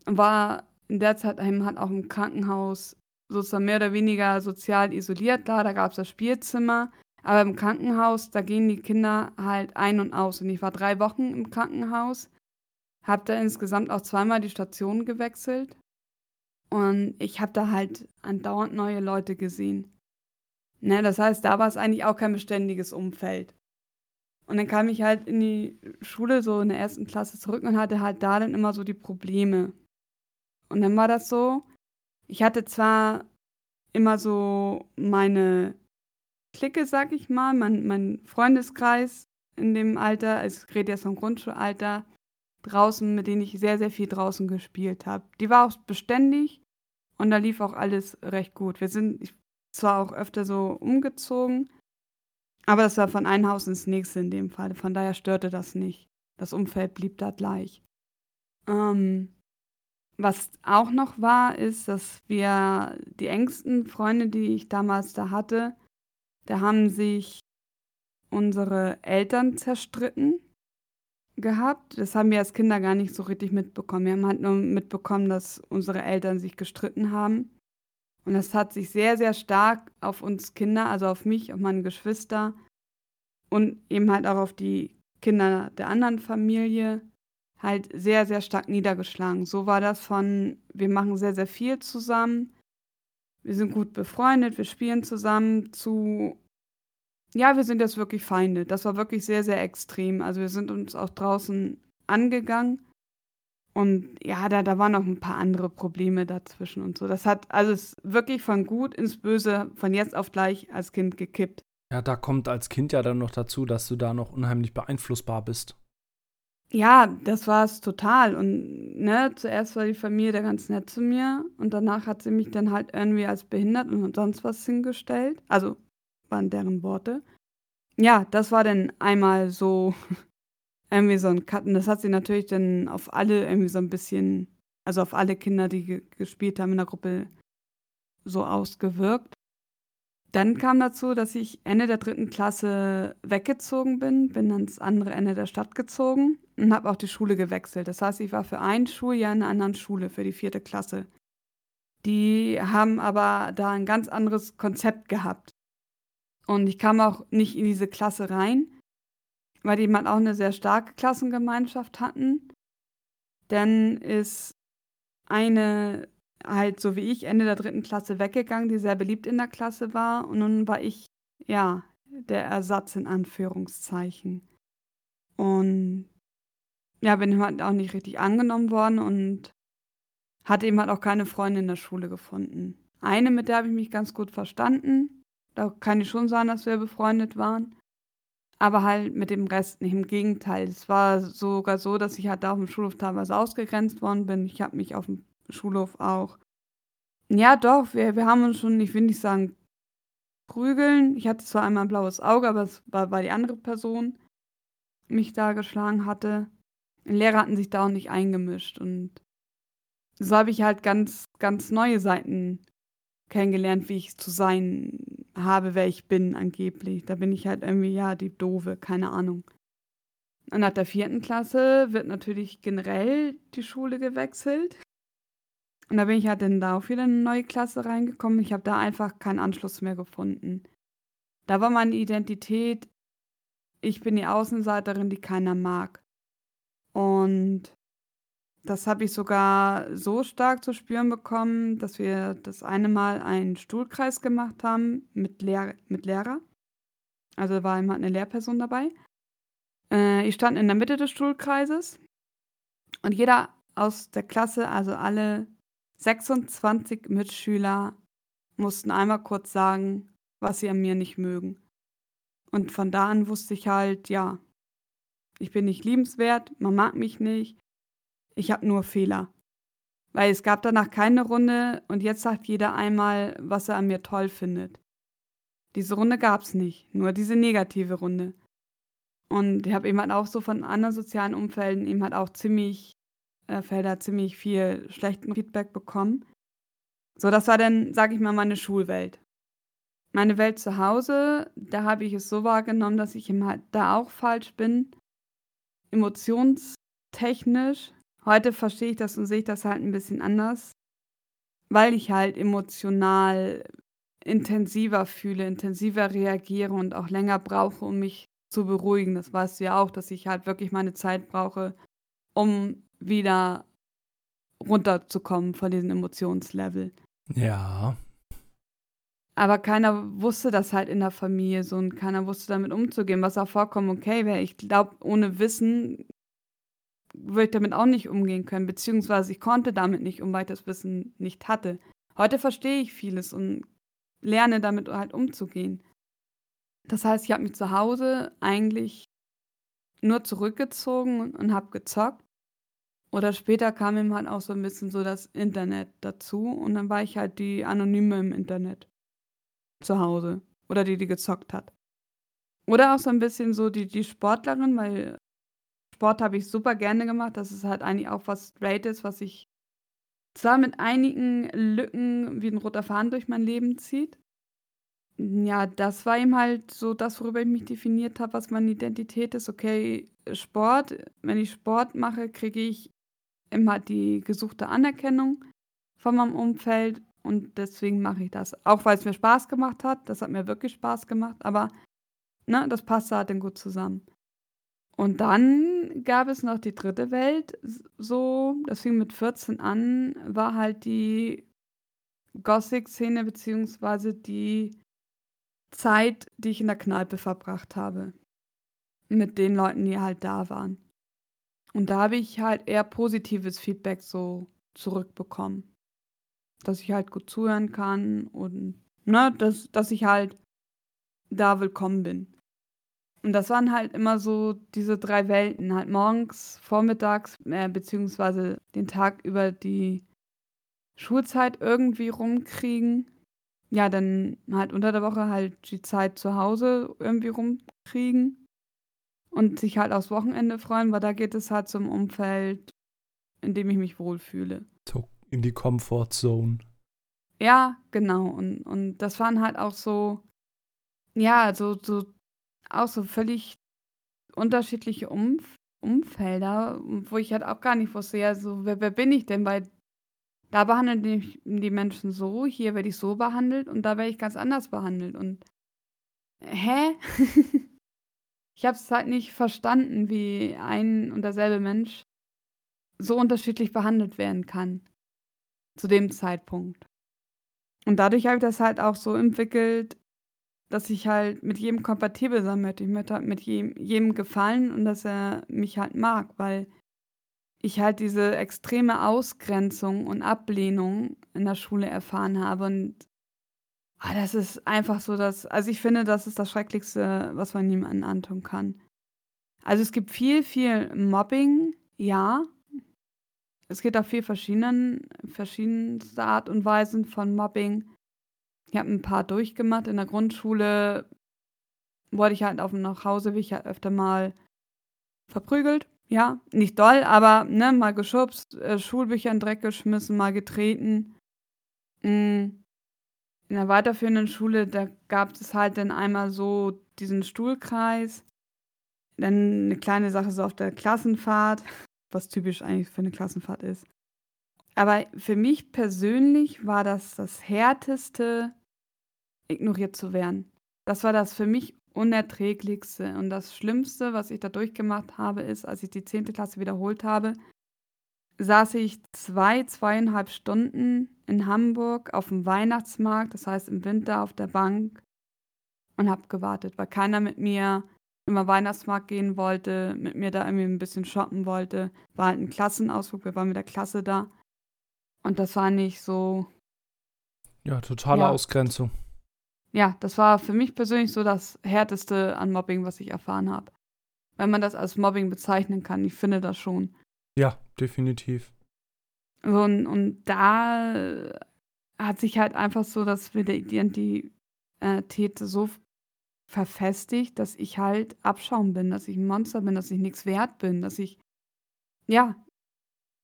Und war in der Zeit eben halt auch im Krankenhaus sozusagen mehr oder weniger sozial isoliert. Klar, da gab es das Spielzimmer, aber im Krankenhaus, da gehen die Kinder halt ein und aus. Und ich war drei Wochen im Krankenhaus, habe da insgesamt auch zweimal die Station gewechselt. Und ich habe da halt andauernd neue Leute gesehen. Ne, das heißt, da war es eigentlich auch kein beständiges Umfeld. Und dann kam ich halt in die Schule, so in der ersten Klasse zurück und hatte halt da dann immer so die Probleme. Und dann war das so, ich hatte zwar immer so meine Clique, sag ich mal, mein, mein Freundeskreis in dem Alter, also ich rede jetzt vom Grundschulalter, draußen, mit denen ich sehr, sehr viel draußen gespielt habe. Die war auch beständig und da lief auch alles recht gut. Wir sind zwar auch öfter so umgezogen, aber das war von einem Haus ins nächste in dem Fall. Von daher störte das nicht. Das Umfeld blieb da gleich. Ähm, was auch noch war, ist, dass wir die engsten Freunde, die ich damals da hatte, da haben sich unsere Eltern zerstritten gehabt. Das haben wir als Kinder gar nicht so richtig mitbekommen. Wir haben halt nur mitbekommen, dass unsere Eltern sich gestritten haben. Und das hat sich sehr, sehr stark auf uns Kinder, also auf mich, auf meine Geschwister und eben halt auch auf die Kinder der anderen Familie halt sehr, sehr stark niedergeschlagen. So war das von, wir machen sehr, sehr viel zusammen, wir sind gut befreundet, wir spielen zusammen, zu, ja, wir sind jetzt wirklich Feinde. Das war wirklich sehr, sehr extrem. Also wir sind uns auch draußen angegangen. Und ja, da, da waren noch ein paar andere Probleme dazwischen und so. Das hat also es wirklich von gut ins Böse von jetzt auf gleich als Kind gekippt. Ja, da kommt als Kind ja dann noch dazu, dass du da noch unheimlich beeinflussbar bist. Ja, das war es total. Und ne, zuerst war die Familie da ganz nett zu mir und danach hat sie mich dann halt irgendwie als behindert und sonst was hingestellt. Also waren deren Worte. Ja, das war dann einmal so irgendwie so ein Cut. Und das hat sie natürlich dann auf alle irgendwie so ein bisschen, also auf alle Kinder, die ge gespielt haben in der Gruppe, so ausgewirkt. Dann kam dazu, dass ich Ende der dritten Klasse weggezogen bin, bin ans andere Ende der Stadt gezogen und habe auch die Schule gewechselt. Das heißt, ich war für ein Schuljahr in einer anderen Schule, für die vierte Klasse. Die haben aber da ein ganz anderes Konzept gehabt. Und ich kam auch nicht in diese Klasse rein, weil die halt auch eine sehr starke Klassengemeinschaft hatten. Dann ist eine halt so wie ich Ende der dritten Klasse weggegangen, die sehr beliebt in der Klasse war. Und nun war ich, ja, der Ersatz in Anführungszeichen. Und ja, bin halt auch nicht richtig angenommen worden und hatte eben halt auch keine Freundin in der Schule gefunden. Eine, mit der habe ich mich ganz gut verstanden. Da kann ich schon sagen, dass wir befreundet waren. Aber halt mit dem Rest nicht. Im Gegenteil. Es war sogar so, dass ich halt da auf dem Schulhof teilweise ausgegrenzt worden bin. Ich habe mich auf dem Schulhof auch. Ja, doch, wir, wir haben uns schon, ich will nicht sagen, prügeln. Ich hatte zwar einmal ein blaues Auge, aber es war, weil die andere Person mich da geschlagen hatte. Die Lehrer hatten sich da auch nicht eingemischt und so habe ich halt ganz, ganz neue Seiten kennengelernt, wie ich zu sein habe, wer ich bin, angeblich. Da bin ich halt irgendwie, ja, die Doofe, keine Ahnung. Und nach der vierten Klasse wird natürlich generell die Schule gewechselt. Und da bin ich halt dann da auch wieder in eine neue Klasse reingekommen. Ich habe da einfach keinen Anschluss mehr gefunden. Da war meine Identität, ich bin die Außenseiterin, die keiner mag. Und das habe ich sogar so stark zu spüren bekommen, dass wir das eine Mal einen Stuhlkreis gemacht haben mit, Lehr mit Lehrer. Also war immer eine Lehrperson dabei. Äh, ich stand in der Mitte des Stuhlkreises und jeder aus der Klasse, also alle 26 Mitschüler mussten einmal kurz sagen, was sie an mir nicht mögen. Und von da an wusste ich halt, ja, ich bin nicht liebenswert, man mag mich nicht, ich habe nur Fehler. Weil es gab danach keine Runde und jetzt sagt jeder einmal, was er an mir toll findet. Diese Runde gab es nicht, nur diese negative Runde. Und ich habe eben halt auch so von anderen sozialen Umfelden eben halt auch ziemlich äh, Felder ziemlich viel schlechten Feedback bekommen. So, das war dann, sage ich mal, meine Schulwelt. Meine Welt zu Hause, da habe ich es so wahrgenommen, dass ich eben halt da auch falsch bin. Emotionstechnisch. Heute verstehe ich das und sehe ich das halt ein bisschen anders, weil ich halt emotional intensiver fühle, intensiver reagiere und auch länger brauche, um mich zu beruhigen. Das weißt du ja auch, dass ich halt wirklich meine Zeit brauche, um wieder runterzukommen von diesem Emotionslevel. Ja. Aber keiner wusste das halt in der Familie so und keiner wusste damit umzugehen, was auch vollkommen okay wäre. Ich glaube, ohne Wissen würde ich damit auch nicht umgehen können, beziehungsweise ich konnte damit nicht um, weil ich das Wissen nicht hatte. Heute verstehe ich vieles und lerne damit halt umzugehen. Das heißt, ich habe mich zu Hause eigentlich nur zurückgezogen und, habe gezockt. Oder später kam ihm halt auch so ein bisschen so das Internet dazu und dann war ich halt die Anonyme im Internet zu Hause oder die, die gezockt hat. Oder auch so ein bisschen so die, die Sportlerin, weil Sport habe ich super gerne gemacht. Das ist halt eigentlich auch was Straightes, was ich zwar mit einigen Lücken wie ein roter Faden durch mein Leben zieht. Ja, das war ihm halt so das, worüber ich mich definiert habe, was meine Identität ist. Okay, Sport. Wenn ich Sport mache, kriege ich immer die gesuchte Anerkennung von meinem Umfeld und deswegen mache ich das. Auch weil es mir Spaß gemacht hat. Das hat mir wirklich Spaß gemacht, aber ne, das passte halt dann gut zusammen. Und dann gab es noch die dritte Welt, so, das fing mit 14 an, war halt die Gothic-Szene beziehungsweise die Zeit, die ich in der Kneipe verbracht habe. Mit den Leuten, die halt da waren. Und da habe ich halt eher positives Feedback so zurückbekommen. Dass ich halt gut zuhören kann und ne, dass, dass ich halt da willkommen bin. Und das waren halt immer so diese drei Welten, halt morgens, vormittags, äh, beziehungsweise den Tag über die Schulzeit irgendwie rumkriegen. Ja, dann halt unter der Woche halt die Zeit zu Hause irgendwie rumkriegen. Und sich halt aufs Wochenende freuen, weil da geht es halt zum Umfeld, in dem ich mich wohlfühle. So in die Comfort Zone. Ja, genau. Und, und das waren halt auch so, ja, so, so, auch so völlig unterschiedliche Umf Umfelder, wo ich halt auch gar nicht wusste, ja, so, wer, wer bin ich denn? Weil da behandeln die, die Menschen so, hier werde ich so behandelt und da werde ich ganz anders behandelt. Und hä? Ich habe es halt nicht verstanden, wie ein und derselbe Mensch so unterschiedlich behandelt werden kann. Zu dem Zeitpunkt. Und dadurch habe ich das halt auch so entwickelt, dass ich halt mit jedem kompatibel sein möchte. Ich möchte halt mit jedem, jedem gefallen und dass er mich halt mag, weil ich halt diese extreme Ausgrenzung und Ablehnung in der Schule erfahren habe und Ah, das ist einfach so das also, ich finde, das ist das Schrecklichste, was man jemandem antun kann. Also, es gibt viel, viel Mobbing, ja. Es gibt auch viel verschiedenen verschiedenste Art und Weisen von Mobbing. Ich habe ein paar durchgemacht. In der Grundschule wurde ich halt auf dem Nachhauseweg halt öfter mal verprügelt. Ja, nicht doll, aber, ne, mal geschubst, äh, Schulbücher in Dreck geschmissen, mal getreten. Hm. In der weiterführenden Schule, da gab es halt dann einmal so diesen Stuhlkreis. Dann eine kleine Sache so auf der Klassenfahrt, was typisch eigentlich für eine Klassenfahrt ist. Aber für mich persönlich war das das Härteste, ignoriert zu werden. Das war das für mich Unerträglichste. Und das Schlimmste, was ich da durchgemacht habe, ist, als ich die 10. Klasse wiederholt habe, saß ich zwei, zweieinhalb Stunden in Hamburg auf dem Weihnachtsmarkt, das heißt im Winter auf der Bank und habe gewartet, weil keiner mit mir immer Weihnachtsmarkt gehen wollte, mit mir da irgendwie ein bisschen shoppen wollte. War halt ein Klassenausflug, wir waren mit der Klasse da. Und das war nicht so. Ja, totale ja. Ausgrenzung. Ja, das war für mich persönlich so das härteste an Mobbing, was ich erfahren habe. Wenn man das als Mobbing bezeichnen kann, ich finde das schon. Ja, definitiv. Und, und da hat sich halt einfach so das mit der Identität so verfestigt, dass ich halt Abschaum bin, dass ich ein Monster bin, dass ich nichts wert bin, dass ich, ja,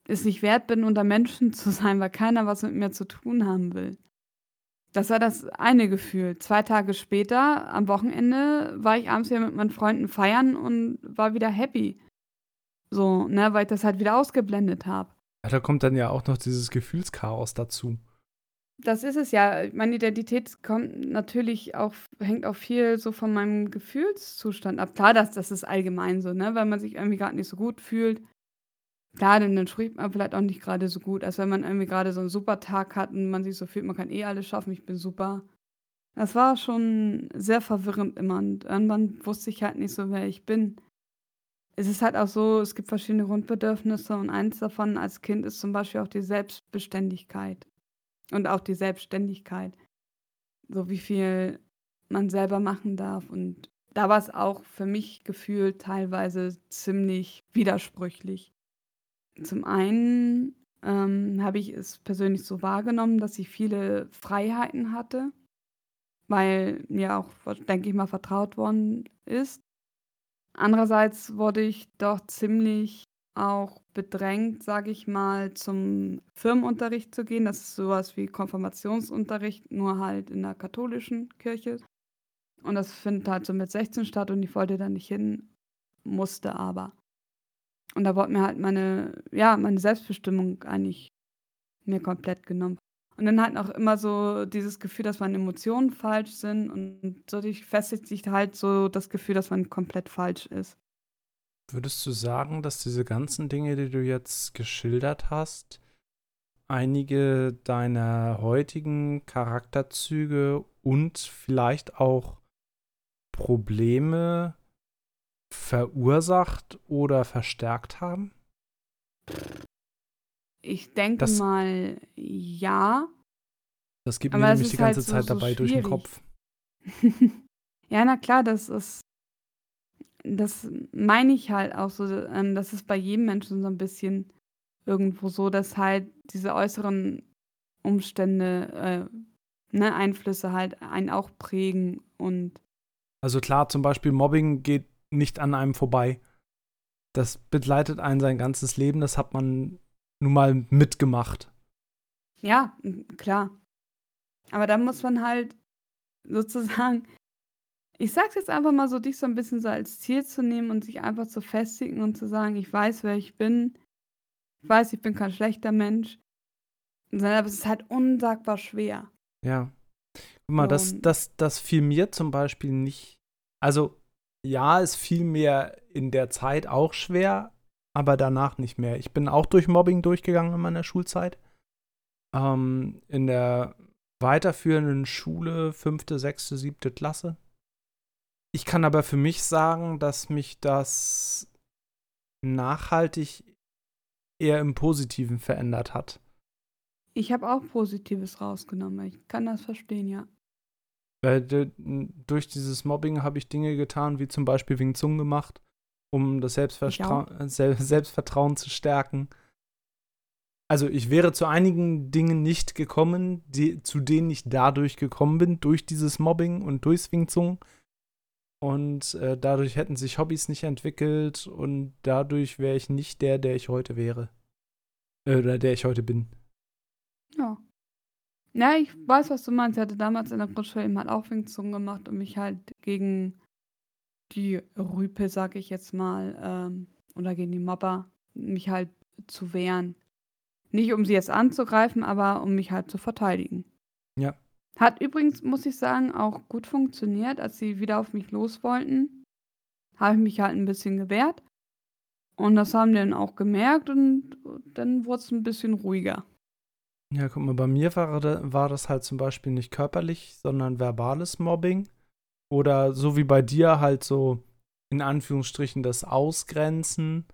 es nicht wert bin, unter Menschen zu sein, weil keiner was mit mir zu tun haben will. Das war das eine Gefühl. Zwei Tage später, am Wochenende, war ich abends wieder mit meinen Freunden feiern und war wieder happy. So, ne, weil ich das halt wieder ausgeblendet habe. Ja, da kommt dann ja auch noch dieses Gefühlschaos dazu. Das ist es ja. Meine Identität kommt natürlich auch hängt auch viel so von meinem Gefühlszustand ab. Klar, das das ist allgemein so, ne? Wenn man sich irgendwie gerade nicht so gut fühlt, klar, dann dann spricht man vielleicht auch nicht gerade so gut, als wenn man irgendwie gerade so einen super Tag hat und man sich so fühlt, man kann eh alles schaffen, ich bin super. Das war schon sehr verwirrend immer und irgendwann wusste ich halt nicht so, wer ich bin. Es ist halt auch so, es gibt verschiedene Grundbedürfnisse und eins davon als Kind ist zum Beispiel auch die Selbstbeständigkeit. Und auch die Selbstständigkeit. So wie viel man selber machen darf. Und da war es auch für mich gefühlt teilweise ziemlich widersprüchlich. Zum einen ähm, habe ich es persönlich so wahrgenommen, dass ich viele Freiheiten hatte, weil mir auch, denke ich mal, vertraut worden ist. Andererseits wurde ich doch ziemlich auch bedrängt, sage ich mal, zum Firmenunterricht zu gehen. Das ist sowas wie Konfirmationsunterricht, nur halt in der katholischen Kirche. Und das findet halt so mit 16 statt und ich wollte da nicht hin, musste aber. Und da wurde mir halt meine, ja, meine Selbstbestimmung eigentlich mir komplett genommen. Und dann halt auch immer so dieses Gefühl, dass meine Emotionen falsch sind und so festigt sich halt so das Gefühl, dass man komplett falsch ist. Würdest du sagen, dass diese ganzen Dinge, die du jetzt geschildert hast, einige deiner heutigen Charakterzüge und vielleicht auch Probleme verursacht oder verstärkt haben? Ich denke das, mal, ja. Das geht mir nämlich die ganze halt so, Zeit dabei so durch den Kopf. ja, na klar, das ist das meine ich halt auch so, ähm, das ist bei jedem Menschen so ein bisschen irgendwo so, dass halt diese äußeren Umstände, äh, ne, Einflüsse halt einen auch prägen und Also klar, zum Beispiel Mobbing geht nicht an einem vorbei. Das begleitet einen sein ganzes Leben, das hat man nun mal mitgemacht. Ja, klar. Aber da muss man halt sozusagen ich sag's jetzt einfach mal so, dich so ein bisschen so als Ziel zu nehmen und sich einfach zu festigen und zu sagen: „Ich weiß, wer ich bin. Ich weiß, ich bin kein schlechter Mensch.“ aber es ist halt unsagbar schwer. Ja. Guck mal, das das das fiel mir zum Beispiel nicht also, ja, es fiel mir in der Zeit auch schwer, aber danach nicht mehr. Ich bin auch durch Mobbing durchgegangen in meiner Schulzeit. Ähm, in der weiterführenden Schule, fünfte, sechste, siebte Klasse. Ich kann aber für mich sagen, dass mich das nachhaltig eher im Positiven verändert hat. Ich habe auch Positives rausgenommen. Ich kann das verstehen, ja. Weil durch dieses Mobbing habe ich Dinge getan, wie zum Beispiel Wing Zung gemacht, um das Selbstvertra Selbstvertrauen zu stärken. Also ich wäre zu einigen Dingen nicht gekommen, die, zu denen ich dadurch gekommen bin, durch dieses Mobbing und durch Wing Zung. Und äh, dadurch hätten sich Hobbys nicht entwickelt und dadurch wäre ich nicht der, der ich heute wäre. Äh, oder der ich heute bin. Ja. Ja, ich weiß, was du meinst. Ich hatte damals in der Grundschule eben halt auch Wingzungen gemacht, um mich halt gegen die Rüpe, sag ich jetzt mal, ähm, oder gegen die Mobber, mich halt zu wehren. Nicht um sie jetzt anzugreifen, aber um mich halt zu verteidigen. Ja. Hat übrigens, muss ich sagen, auch gut funktioniert. Als sie wieder auf mich los wollten, habe ich mich halt ein bisschen gewehrt. Und das haben die dann auch gemerkt und dann wurde es ein bisschen ruhiger. Ja, guck mal, bei mir war, war das halt zum Beispiel nicht körperlich, sondern verbales Mobbing. Oder so wie bei dir halt so in Anführungsstrichen das Ausgrenzen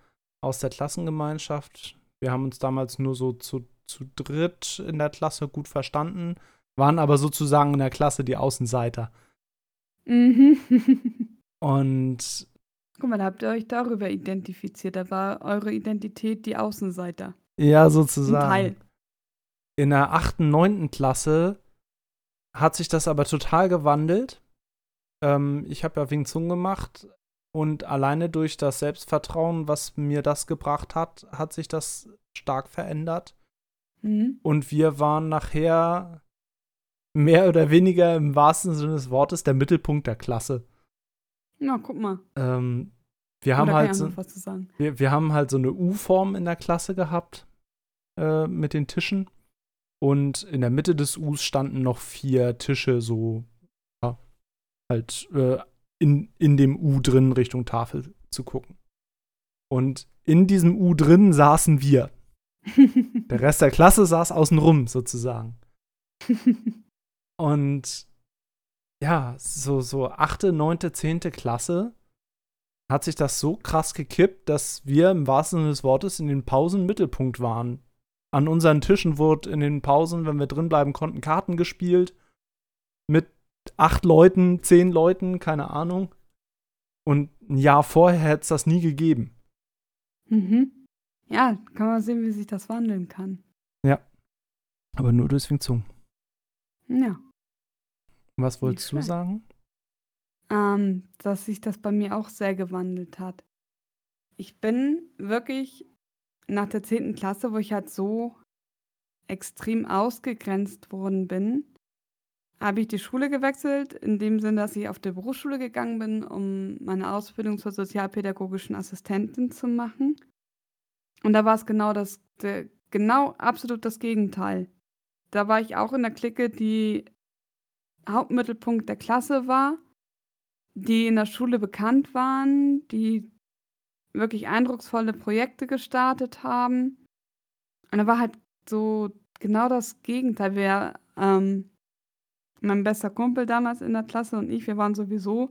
aus der Klassengemeinschaft. Wir haben uns damals nur so zu, zu dritt in der Klasse gut verstanden waren aber sozusagen in der Klasse die Außenseiter. Mhm. Und Guck mal, da habt ihr euch darüber identifiziert. Da war eure Identität die Außenseiter. Ja, sozusagen. Teil. In der achten, neunten Klasse hat sich das aber total gewandelt. ähm, ich habe ja Wing Zung gemacht und alleine durch das Selbstvertrauen, was mir das gebracht hat, hat sich das stark verändert. Mhm. Und wir waren nachher mehr oder weniger im wahrsten Sinne des Wortes der Mittelpunkt der Klasse. Na, guck mal. Ähm, wir haben halt so, wir, wir haben halt so eine U-Form in der Klasse gehabt äh, mit den Tischen. Und in der Mitte des Us standen noch vier Tische, so ja, halt äh, in, in dem U drin Richtung Tafel zu gucken. Und in diesem U drin saßen wir. Der Rest der Klasse saß außenrum sozusagen. Und ja, so, so achte, neunte, zehnte Klasse hat sich das so krass gekippt, dass wir im wahrsten Sinne des Wortes in den Pausen Mittelpunkt waren. An unseren Tischen wurde in den Pausen, wenn wir drin bleiben konnten, Karten gespielt. Mit acht Leuten, zehn Leuten, keine Ahnung. Und ein Jahr vorher hätte es das nie gegeben. mhm. Ja, kann man sehen, wie sich das wandeln kann. Aber nur durch Zung. Ja. Was wolltest du sagen? ähm, dass sich das bei mir auch sehr gewandelt hat. Ich bin wirklich nach der 10. Klasse, wo ich halt so extrem ausgegrenzt worden bin, habe ich die Schule gewechselt, in dem Sinn, dass ich auf die Berufsschule gegangen bin, um meine Ausbildung zur sozialpädagogischen Assistentin zu machen. Und da war es genau das, genau absolut das Gegenteil. Da war ich auch in der Clique, die Hauptmittelpunkt der Klasse war die in der Schule bekannt waren, die wirklich eindrucksvolle Projekte gestartet haben. Und da war halt so genau das Gegenteil. Wir, ähm, mein bester Kumpel damals in der Klasse und ich, wir waren sowieso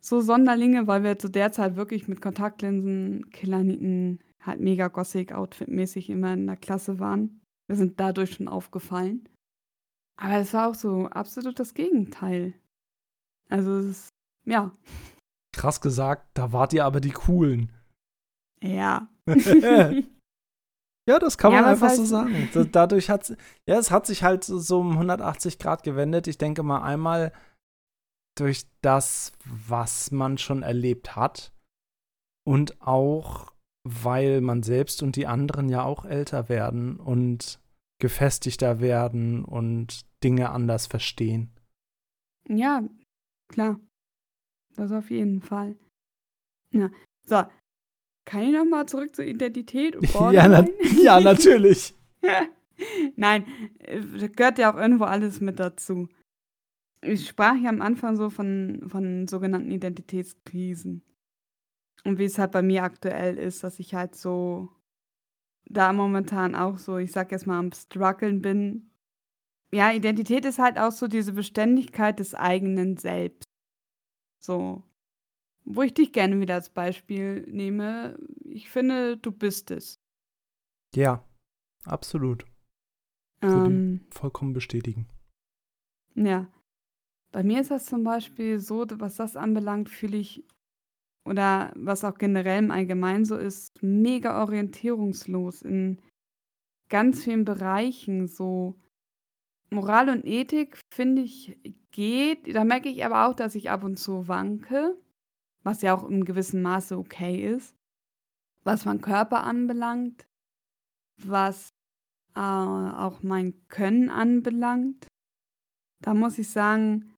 so Sonderlinge, weil wir zu der Zeit wirklich mit Kontaktlinsen, Killernieten, halt mega Gothic Outfit-mäßig immer in der Klasse waren. Wir sind dadurch schon aufgefallen. Aber es war auch so absolut das Gegenteil. Also es ist, ja, Krass gesagt, da wart ihr aber die Coolen. ja. Ja, das kann Ja, man einfach so heißt- sagen. Da- Dadurch hat ja, es hat sich halt so um 180 Grad gewendet. Ich denke mal einmal durch das, was man schon erlebt hat und auch, weil man selbst und die anderen ja auch älter werden und gefestigter werden und Dinge anders verstehen. Ja, klar. Das auf jeden Fall. Ja. So. Kann ich nochmal zurück zur Identität und Ja, na Borderline? ja, natürlich. Nein, äh, da gehört ja auch irgendwo alles mit dazu. Ich sprach ja am Anfang so von, von sogenannten Identitätskrisen. Und wie es halt bei mir aktuell ist, dass ich halt so da momentan auch so, ich sag jetzt mal, am struggeln bin. Ja, Identität ist halt auch so diese Beständigkeit des eigenen Selbst. So. Wo ich dich gerne wieder als Beispiel nehme. Ich finde, du bist es. Ja, absolut. Ähm, vollkommen bestätigen. Ja. Bei mir ist das zum Beispiel so, was das anbelangt, fühle ich, oder was auch generell im Allgemeinen so ist, mega orientierungslos in ganz vielen Bereichen. So Moral und Ethik, finde ich, geht. Da merke ich aber auch, dass ich ab und zu wanke, was ja auch im gewissen Maße okay ist. Was mein Körper anbelangt, was äh, auch mein Können anbelangt. Da muss ich sagen,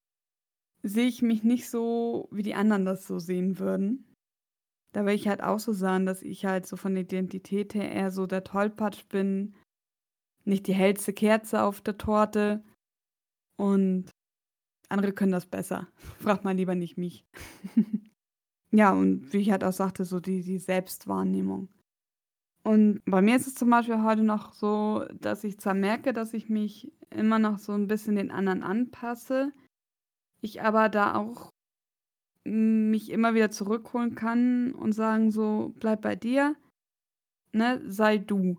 sehe ich mich nicht so, wie die anderen das so sehen würden. Da will ich halt auch so sagen, dass ich halt so von der Identität her eher so der Tollpatsch bin, nicht die hellste Kerze auf der Torte und andere können das besser. Frag mal lieber nicht mich. ja, und wie ich halt auch sagte, so die, die Selbstwahrnehmung. Und bei mir ist es zum Beispiel heute noch so, dass ich zwar merke, dass ich mich immer noch so ein bisschen den anderen anpasse, ich aber da auch mich immer wieder zurückholen kann und sagen so, bleib bei dir, ne, sei du.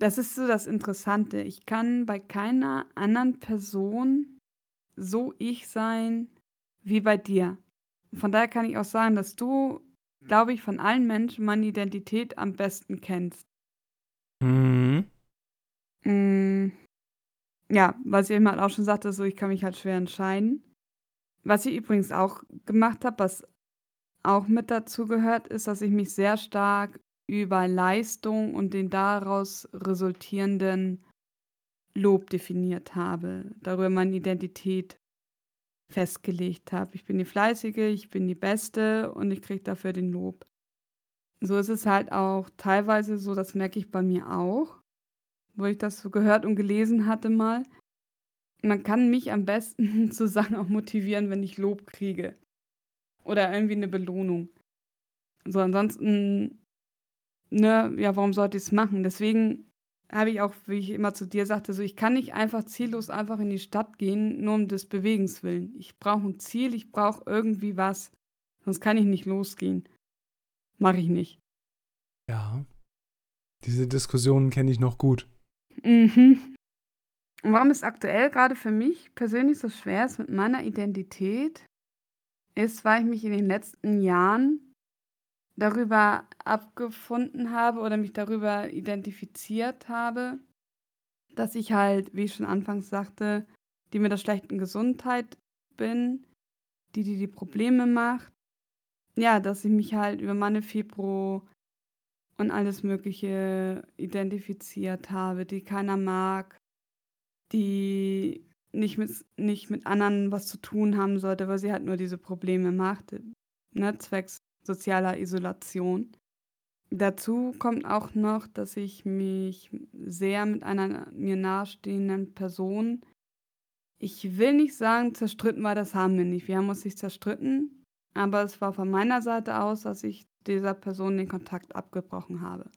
Das ist so das Interessante. Ich kann bei keiner anderen Person so ich sein wie bei dir. Von daher kann ich auch sagen, dass du, glaube ich, von allen Menschen meine Identität am besten kennst. Mhm. Mm, ja, was ich eben halt auch schon sagte, so ich kann mich halt schwer entscheiden. Was ich übrigens auch gemacht habe, was auch mit dazu gehört, ist, dass ich mich sehr stark über Leistung und den daraus resultierenden Lob definiert habe, darüber meine Identität festgelegt habe. Ich bin die Fleißige, ich bin die Beste und ich kriege dafür den Lob. So ist es halt auch teilweise so, das merke ich bei mir auch, wo ich das so gehört und gelesen hatte mal. Man kann mich am besten zu Sachen auch motivieren, wenn ich Lob kriege. Oder irgendwie eine Belohnung. So, ansonsten, ne, ja, warum sollte ich es machen? Deswegen habe ich auch, wie ich immer zu dir sagte, so, ich kann nicht einfach ziellos einfach in die Stadt gehen, nur um des Bewegens willen. Ich brauche ein Ziel, ich brauche irgendwie was. Sonst kann ich nicht losgehen. Mache ich nicht. Ja. Diese Diskussionen kenne ich noch gut. Mhm. Und warum es aktuell gerade für mich persönlich so schwer ist mit meiner Identität, ist, weil ich mich in den letzten Jahren darüber abgefunden habe oder mich darüber identifiziert habe, dass ich halt, wie ich schon anfangs sagte, die mit der schlechten Gesundheit bin, die die, die Probleme macht. Ja, dass ich mich halt über meine Fibro und alles Mögliche identifiziert habe, die keiner mag, die nicht mit, nicht mit anderen was zu tun haben sollte, weil sie halt nur diese Probleme macht, ne, zwecks sozialer Isolation. Dazu kommt auch noch, dass ich mich sehr mit einer mir nahestehenden Person, ich will nicht sagen zerstritten, weil das haben wir nicht. Wir haben uns nicht zerstritten, aber es war von meiner Seite aus, dass ich dieser Person den Kontakt abgebrochen habe.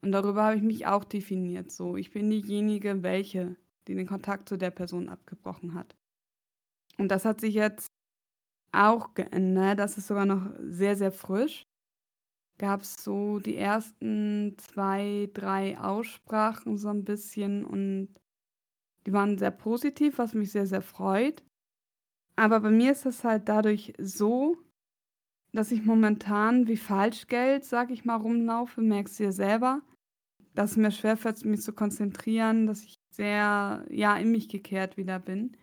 Und darüber habe ich mich auch definiert. So, ich bin diejenige, welche die den Kontakt zu der Person abgebrochen hat. Und das hat sich jetzt auch geändert. Das ist sogar noch sehr, sehr frisch. Gab es so die ersten zwei, drei Aussprachen so ein bisschen und die waren sehr positiv, was mich sehr, sehr freut. Aber bei mir ist es halt dadurch so, dass ich momentan wie Falschgeld, sag ich mal, rumlaufe, merkst du ja selber, dass es mir schwerfällt, mich zu konzentrieren, dass ich sehr, ja, in mich gekehrt wieder bin,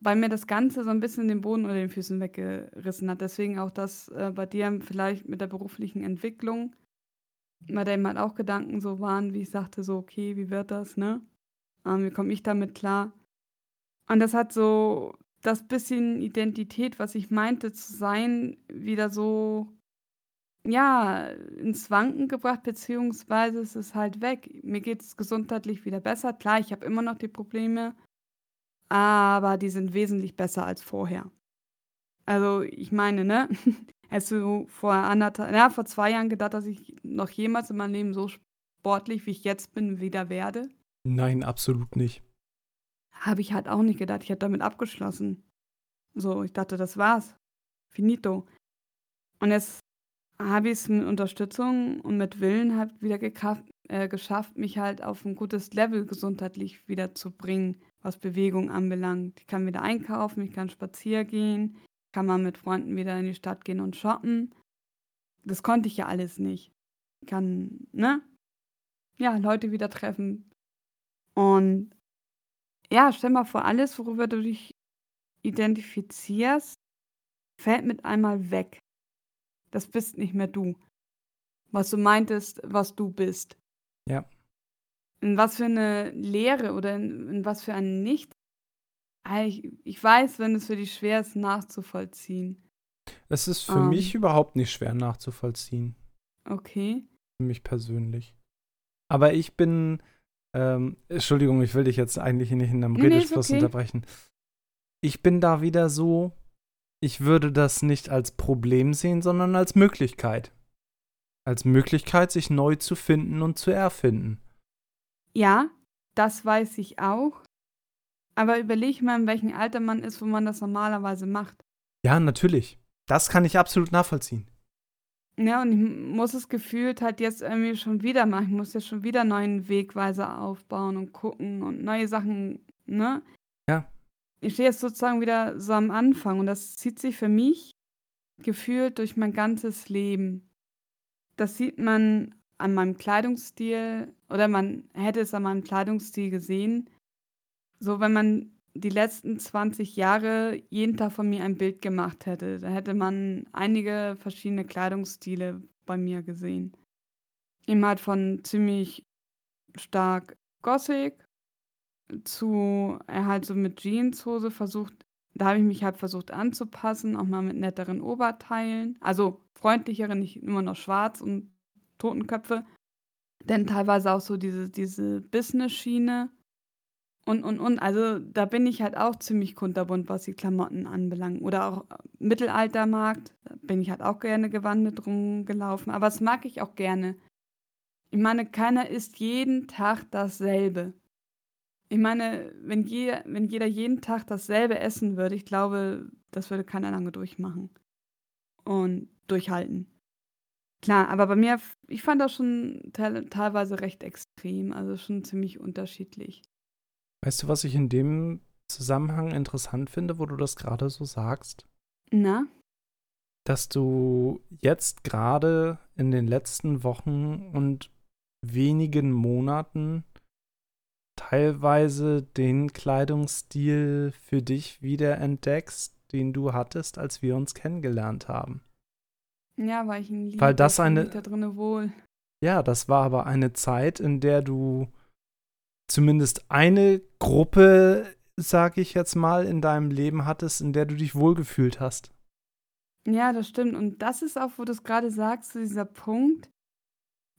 weil mir das Ganze so ein bisschen den Boden unter den Füßen weggerissen hat. Deswegen auch das äh, bei dir vielleicht mit der beruflichen Entwicklung, bei dem halt auch Gedanken so waren, wie ich sagte, so, okay, wie wird das, ne? Ähm, wie komme ich damit klar? Und das hat so das bisschen Identität, was ich meinte zu sein, wieder so ja, ins Wanken gebracht, beziehungsweise es ist halt weg. Mir geht es gesundheitlich wieder besser. Klar, ich habe immer noch die Probleme, aber die sind wesentlich besser als vorher. Also, ich meine, ne? Hättest du vor anderthalb, ja, vor zwei Jahren gedacht, dass ich noch jemals in meinem Leben so sportlich, wie ich jetzt bin, wieder werde? Nein, absolut nicht. Habe ich halt auch nicht gedacht. Ich habe damit abgeschlossen. So, ich dachte, das war's. Finito. Und jetzt habe ich es mit Unterstützung und mit Willen halt wieder äh, geschafft, mich halt auf ein gutes Level gesundheitlich wieder zu bringen, was Bewegung anbelangt. Ich kann wieder einkaufen, ich kann spazieren gehen, kann mal mit Freunden wieder in die Stadt gehen und shoppen. Das konnte ich ja alles nicht. Ich kann, ne? Ja, Leute wieder treffen. Und ja, stell mal vor, alles, worüber du dich identifizierst, fällt mit einmal weg. Das bist nicht mehr du. Was du meintest, was du bist. Ja. In was für eine Lehre oder in, in was für ein Nicht. Ich, ich weiß, wenn es für dich schwer ist, nachzuvollziehen. Es ist für um. mich überhaupt nicht schwer nachzuvollziehen. Okay. Für mich persönlich. Aber ich bin, ähm, Entschuldigung, ich will dich jetzt eigentlich nicht in einem nee, Redefluss okay. unterbrechen. Ich bin da wieder so, ich würde das nicht als Problem sehen, sondern als Möglichkeit. Als Möglichkeit, sich neu zu finden und zu erfinden. Ja, das weiß ich auch. Aber überleg mal, in welchem Alter man ist, wo man das normalerweise macht. Ja, natürlich. Das kann ich absolut nachvollziehen. Ja, und ich muss es gefühlt halt jetzt irgendwie schon wieder machen. Ich muss jetzt schon wieder neuen Wegweiser aufbauen und gucken und neue Sachen, ne? Ja ich stehe jetzt sozusagen wieder so am Anfang und das zieht sich für mich gefühlt durch mein ganzes Leben. Das sieht man an meinem Kleidungsstil oder man hätte es an meinem Kleidungsstil gesehen. So, wenn man die letzten 20 Jahre jeden Tag von mir ein Bild gemacht hätte. Da hätte man einige verschiedene Kleidungsstile bei mir gesehen. Eben halt von ziemlich stark Gothic zu er halt so mit Jeanshose versucht da habe ich mich halt versucht anzupassen, auch mal mit netteren Oberteilen. Also freundlicheren, nicht immer noch schwarz und Totenköpfe. Denn teilweise auch so diese, diese Business-Schiene. Und, und, und. Also da bin ich halt auch ziemlich kunterbunt, was die Klamotten anbelangt. Oder auch Mittelaltermarkt. Da bin ich halt auch gerne gewandert rumgelaufen. Aber das mag ich auch gerne. Ich meine, keiner isst jeden Tag dasselbe. Ich meine, wenn jeder, wenn jeder jeden Tag dasselbe essen würde, ich glaube, das würde keiner lange durchmachen und durchhalten. Klar, aber bei mir, ich fand das schon te teilweise recht extrem, also schon ziemlich unterschiedlich. Weißt du, was ich in dem Zusammenhang interessant finde, wo du das gerade so sagst? Na? Dass du jetzt gerade in den letzten Wochen und wenigen Monaten teilweise den Kleidungsstil für dich wieder entdeckst, den du hattest, als wir uns kennengelernt haben. Ja, weil ich ihn liebe. Weil das eine. Da drinne wohl. Ja, das war aber eine Zeit, in der du zumindest eine Gruppe, sag ich jetzt mal, in deinem Leben hattest, in der du dich wohlgefühlt hast. Ja, das stimmt. Und das ist auch, wo du es gerade sagst, dieser Punkt,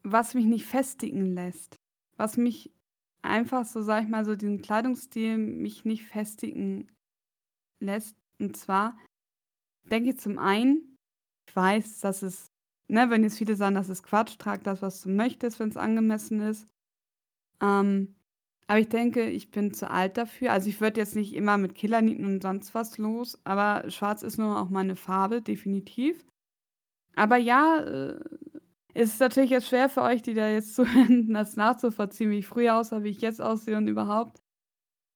was mich nicht festigen lässt. Was mich einfach so, sag ich mal, so diesen Kleidungsstil mich nicht festigen lässt. Und zwar denke ich zum einen, weiß, dass es, ne, wenn jetzt viele sagen, das ist Quatsch, trag das, was du möchtest, wenn es angemessen ist. Ähm, aber ich denke, ich bin zu alt dafür. Also ich würde jetzt nicht immer mit Killernieten und sonst was los, aber schwarz ist nur auch meine Farbe, definitiv. Aber ja, äh, es ist natürlich jetzt schwer für euch, die da jetzt zuhören, das nachzuvollziehen, wie ich früher aussah, wie ich jetzt aussehe und überhaupt.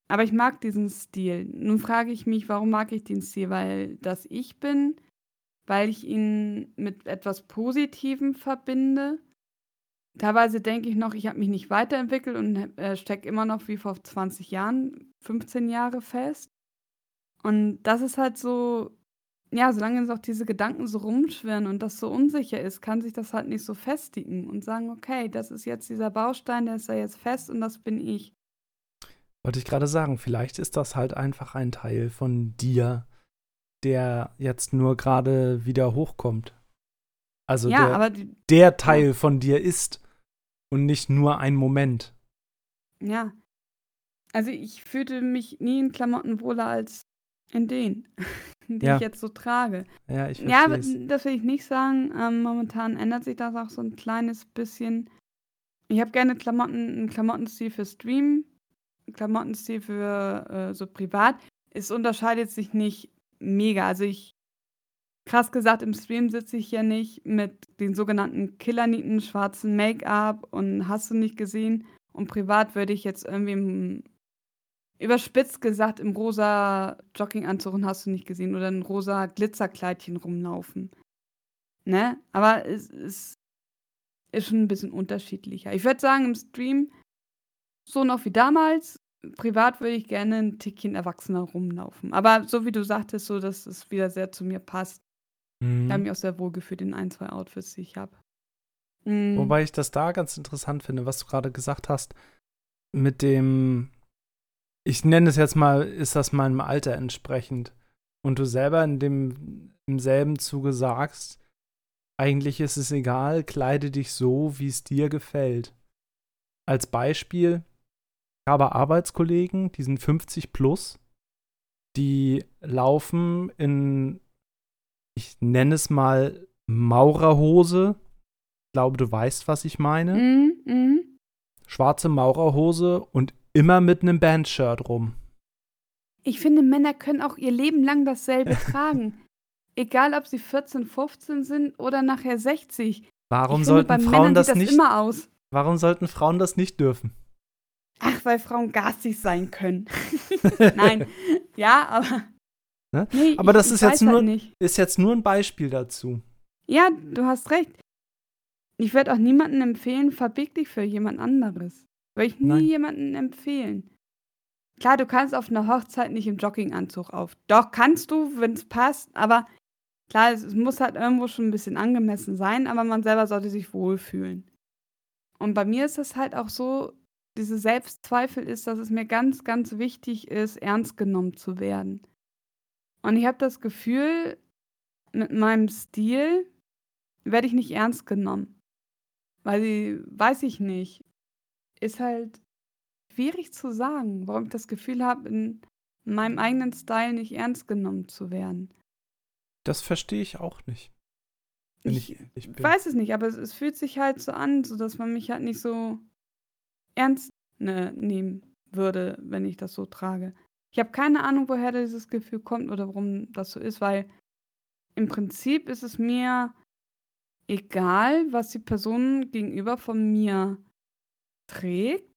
Aber ich mag diesen Stil. Nun frage ich mich, warum mag ich den Stil? Weil das ich bin, weil ich ihn mit etwas Positivem verbinde. Teilweise denke ich noch, ich habe mich nicht weiterentwickelt und äh, stecke immer noch wie vor 20 Jahren, 15 Jahre fest. Und das ist halt so ja, solange jetzt auch diese Gedanken so rumschwirren und das so unsicher ist, kann sich das halt nicht so festigen und sagen: „Okay, das ist jetzt dieser Baustein, der ist da jetzt fest und das bin ich.“ Wollte ich gerade sagen, vielleicht ist das halt einfach ein Teil von dir, der jetzt nur gerade wieder hochkommt. Also Ja, der die der ja. Teil von dir ist und nicht nur ein Moment. Ja. Also, ich fühlte mich nie in Klamotten wohler als in denen, die Ja. ich jetzt so trage. Ja, ich Ja, aber das will ich nicht sagen. Ähm, momentan ändert sich das auch so ein kleines bisschen. Ich habe gerne Klamotten 'n Klamottenstil für Stream, 'n Klamottenstil für, äh, so privat. Es unterscheidet sich nicht mega. Also, ich krass gesagt, im Stream sitze ich ja nicht mit den sogenannten Killernieten, schwarzem Make-up und hast du nicht gesehen. Und privat würde ich jetzt irgendwie im überspitzt gesagt, im rosa Jogginganzug und hast du nicht gesehen oder 'n rosa Glitzerkleidchen rumlaufen, ne? Aber es es ist schon 'n bisschen unterschiedlicher. Ich würde sagen, im Stream so noch wie damals. Privat würde ich gerne 'n Tickchen erwachsener rumlaufen. Aber so wie du sagtest, so, dass es wieder sehr zu mir passt. Ich habe Mhm. mich auch sehr wohl gefühlt in ein, 2 Outfits, die ich habe. Mhm. Wobei ich das da ganz interessant finde, was du gerade gesagt hast, mit dem ich nenne es jetzt mal, ist das meinem Alter entsprechend? Und du selber in dem im selben Zuge sagst: „Eigentlich ist es egal, kleide dich so, wie's dir gefällt.“ Als Beispiel, habe Arbeitskollegen, die sind 50 plus, die laufen in, ich nenne es mal Maurerhose. Ich glaube, du weißt, was ich meine. Mhm, mhm. Schwarze Maurerhose und immer mit 'nem Bandshirt rum. Ich finde, Männer können auch ihr Leben lang dasselbe tragen. Egal, ob sie 14, 15 sind oder nachher 60. Warum Ich finde, bei sollten Frauen Männern das das nicht immer aus. warum sollten Frauen das nicht dürfen? Ach, weil Frauen garstig sein können. Nein. Ja, aber Ne? ne, Aber ich das ist jetzt weiß nur halt nicht. ist jetzt nur 'n Beispiel dazu. Ja, du hast recht. Ich würde auch niemandem empfehlen, verbieg dich für jemand anderes. Würde ich nie Nein. jemandem empfehlen. Klar, du kannst auf einer Hochzeit nicht im Jogginganzug auf doch, kannst du, wenn es passt, aber klar, es es muss halt irgendwo schon ein bisschen angemessen sein, aber man selber sollte sich wohlfühlen. Und bei mir ist es halt auch so, diese Selbstzweifel ist, dass es mir ganz, ganz wichtig ist, ernst genommen zu werden. Und ich habe das Gefühl, mit meinem Stil werde ich nicht ernst genommen. Weil sie weiß ich nicht, ist halt schwierig zu sagen, warum ich das Gefühl habe, in meinem eigenen Style nicht ernst genommen zu werden. Das verstehe ich auch nicht. Ich, ich ich weiß es nicht, aber es, es, fühlt sich halt so an, so dass man mich halt nicht so ernst ne, nehmen würde, wenn ich das so trage. Ich habe keine Ahnung, woher dieses Gefühl kommt oder warum das so ist, weil im Prinzip ist es mir egal, was die Person gegenüber von mir trägt.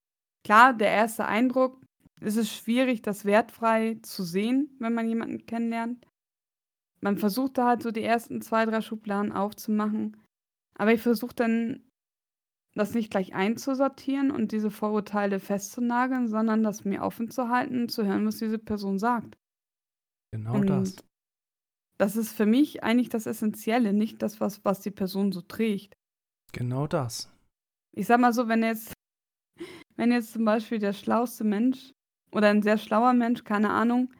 Klar, der erste Eindruck, es ist schwierig, das wertfrei zu sehen, wenn man jemanden kennenlernt. Man versucht da halt so die ersten zwei, drei Schubladen aufzumachen. Aber ich versuche dann, das nicht gleich einzusortieren und diese Vorurteile festzunageln, sondern das mir offen zu halten und zu hören, was diese Person sagt. Genau und das. Das ist für mich eigentlich das Essentielle, nicht das, was, was die Person so trägt. Genau das. Ich sag mal so, wenn jetzt, wenn jetzt zum Beispiel der schlauste Mensch oder ein sehr schlauer Mensch, keine Ahnung,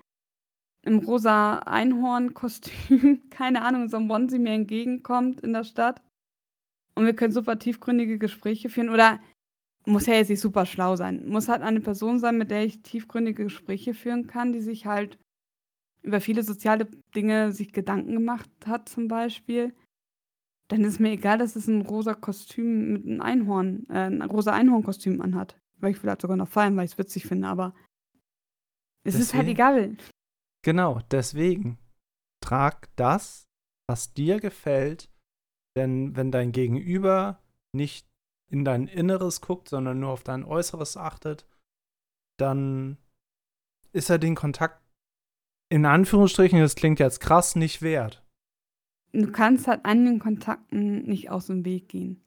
im rosa Einhorn-Kostüm, keine Ahnung, so ein Onesie mir entgegenkommt in der Stadt. Und wir können super tiefgründige Gespräche führen. Oder muss ja jetzt nicht super schlau sein. Muss halt eine Person sein, mit der ich tiefgründige Gespräche führen kann, die sich halt über viele soziale Dinge sich Gedanken gemacht hat, zum Beispiel. Dann ist mir egal, dass es ein rosa Kostüm mit einem Einhorn, äh, ein rosa Einhorn-Kostüm anhat. Weil ich vielleicht sogar noch fallen, weil ich es witzig finde, aber es Deswegen. ist halt egal. Genau, deswegen trag das, was dir gefällt, denn wenn dein Gegenüber nicht in dein Inneres guckt, sondern nur auf dein Äußeres achtet, dann ist er den Kontakt in Anführungsstrichen, das klingt jetzt krass, nicht wert. Du kannst halt an den Kontakten nicht aus dem Weg gehen.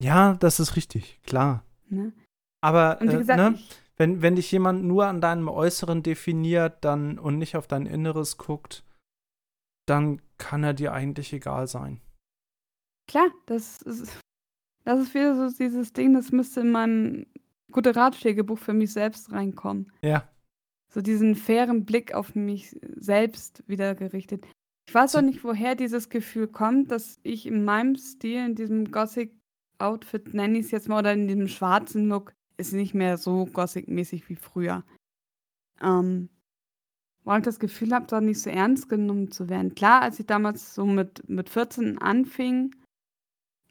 Ja, das ist richtig, klar. Ne? Aber äh, gesagt, ne? ich, wenn, wenn dich jemand nur an deinem Äußeren definiert dann und nicht auf dein Inneres guckt, dann kann er dir eigentlich egal sein. Klar, das ist, das ist wieder so dieses Ding, das müsste in meinem gute Ratschlägebuch für mich selbst reinkommen. Ja. So diesen fairen Blick auf mich selbst wieder gerichtet. Ich weiß auch nicht, woher dieses Gefühl kommt, dass ich in meinem Stil, in diesem Gothic-Outfit, nenne ich es jetzt mal, oder in diesem schwarzen Look, ist nicht mehr so Gothic-mäßig wie früher. Ähm, weil ich das Gefühl habe, da nicht so ernst genommen zu werden. Klar, als ich damals so mit, mit 14 anfing,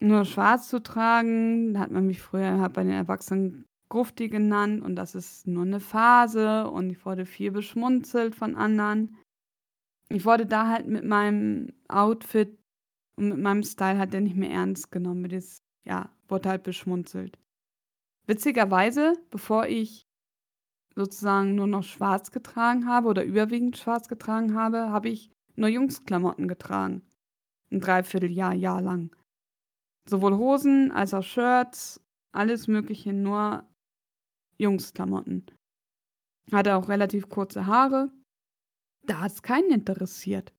nur schwarz zu tragen, da hat man mich früher hat bei den Erwachsenen Grufti genannt und das ist nur eine Phase und ich wurde viel beschmunzelt von anderen. Ich wurde da halt mit meinem Outfit und mit meinem Style halt nicht mehr ernst genommen. Jetzt, ja, wurde halt beschmunzelt. Witzigerweise, bevor ich sozusagen nur noch schwarz getragen habe oder überwiegend schwarz getragen habe, habe ich nur Jungsklamotten getragen. Ein Dreivierteljahr, Jahr lang. Sowohl Hosen als auch Shirts, alles Mögliche, nur Jungsklamotten. Hatte auch relativ kurze Haare. Da hat es keinen interessiert.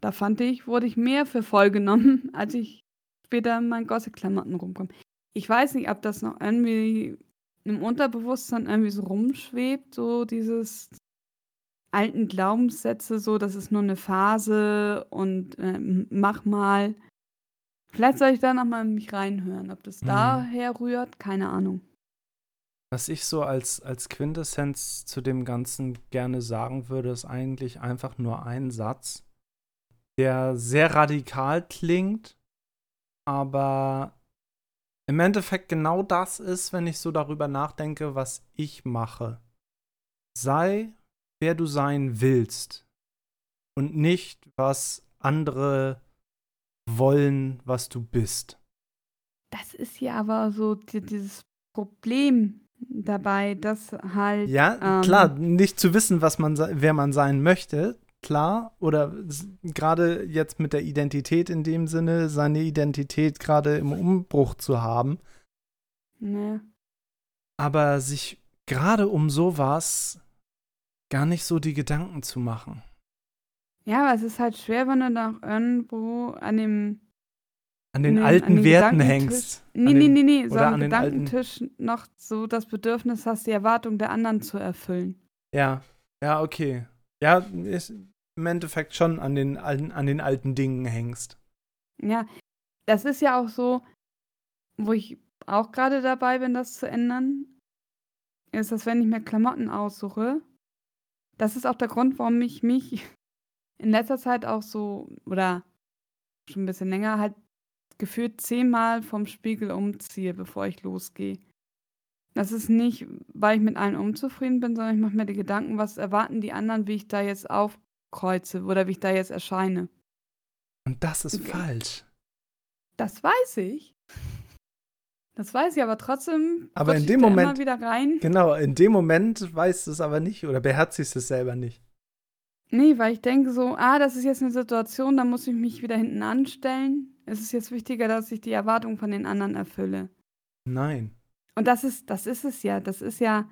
Da fand ich, wurde ich mehr für voll genommen, als ich später in meinen Gothic-Klamotten rumkomme ich weiß nicht, ob das noch irgendwie im Unterbewusstsein irgendwie so rumschwebt, so dieses alten Glaubenssätze, so das ist nur eine Phase und äh, mach mal. Vielleicht soll ich da nochmal mich reinhören, ob das mhm. daher rührt, keine Ahnung. Was ich so als, als Quintessenz zu dem Ganzen gerne sagen würde, ist eigentlich einfach nur ein Satz, der sehr radikal klingt, aber im Endeffekt genau das ist, wenn ich so darüber nachdenke, was ich mache. Sei, wer du sein willst und nicht, was andere wollen, was du bist. Das ist ja aber so dieses Problem dabei, dass halt. Ja, ähm, klar, nicht zu wissen, was man, wer man sein möchte, klar. Oder gerade jetzt mit der Identität in dem Sinne, seine Identität gerade im Umbruch zu haben. Nee. Aber sich gerade um sowas gar nicht so die Gedanken zu machen. Ja, aber es ist halt schwer, wenn du noch irgendwo an dem An den Nee, alten an den Werten Gedankentisch- hängst. Nee, nee, den- nee, nee, so an den alten- Gedankentisch noch so das Bedürfnis hast, die Erwartung der anderen zu erfüllen. Ja, ja, okay. Ja, ist im Endeffekt schon an den, alten, an den alten Dingen hängst. Ja, das ist ja auch so, wo ich auch gerade dabei bin, das zu ändern, ist, dass wenn ich mir Klamotten aussuche, das ist auch der Grund, warum ich mich in letzter Zeit auch so, oder schon ein bisschen länger, halt gefühlt zehnmal vom Spiegel umziehe, bevor ich losgehe. Das ist nicht, weil ich mit allen unzufrieden bin, sondern ich mache mir die Gedanken, was erwarten die anderen, wie ich da jetzt aufkreuze oder wie ich da jetzt erscheine. Und das ist Okay. falsch. Das weiß ich. Das weiß ich, aber trotzdem Aber in dem Moment- immer wieder rein. Genau, in dem Moment weißt du es aber nicht oder beherzigst es selber nicht. Nee, weil ich denke so, ah, das ist jetzt eine Situation, da muss ich mich wieder hinten anstellen. Es ist jetzt wichtiger, dass ich die Erwartungen von den anderen erfülle. Nein. Und das ist, das ist es ja. Das ist ja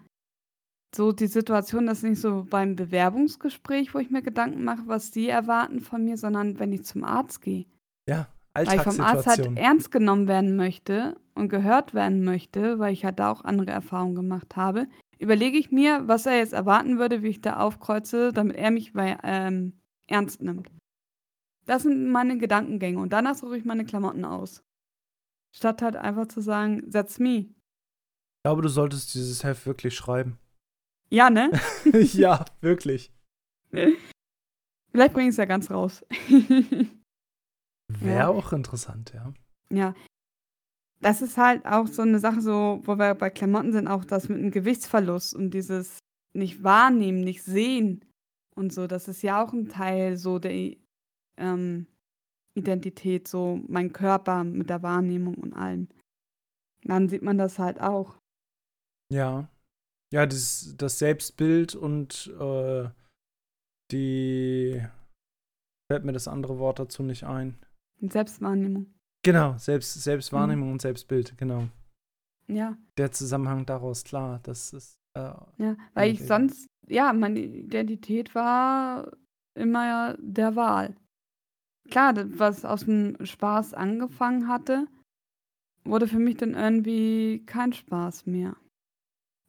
so die Situation, das ist nicht so beim Bewerbungsgespräch, wo ich mir Gedanken mache, was die erwarten von mir, sondern wenn ich zum Arzt gehe. Ja, Weil ich vom Arzt halt Alltagssituation. ernst genommen werden möchte und gehört werden möchte, weil ich halt da auch andere Erfahrungen gemacht habe, überlege ich mir, was er jetzt erwarten würde, wie ich da aufkreuze, damit er mich bei, ähm, ernst nimmt. Das sind meine Gedankengänge und danach suche ich meine Klamotten aus. Statt halt einfach zu sagen, that's me. Ich glaube, du solltest dieses Heft wirklich schreiben. Ja, ne? ja, wirklich. Vielleicht bringe ich es ja ganz raus. Wäre Ja. auch interessant, ja. Ja. Das ist halt auch so eine Sache, so, wo wir bei Klamotten sind, auch das mit dem Gewichtsverlust und dieses nicht wahrnehmen, nicht sehen und so. Das ist ja auch ein Teil so der ähm, Identität, so mein Körper mit der Wahrnehmung und allem. Dann sieht man das halt auch. Ja. Ja, das, das Selbstbild und äh, die. Fällt mir das andere Wort dazu nicht ein. Selbstwahrnehmung. Genau, Selbst, Selbstwahrnehmung Mhm. und Selbstbild, genau. Ja, Der Zusammenhang daraus, klar, das ist. Äh, ja. Weil ich sonst, ja, meine Identität war immer der Wahl. Klar, das, was aus dem Spaß angefangen hatte, wurde für mich dann irgendwie kein Spaß mehr.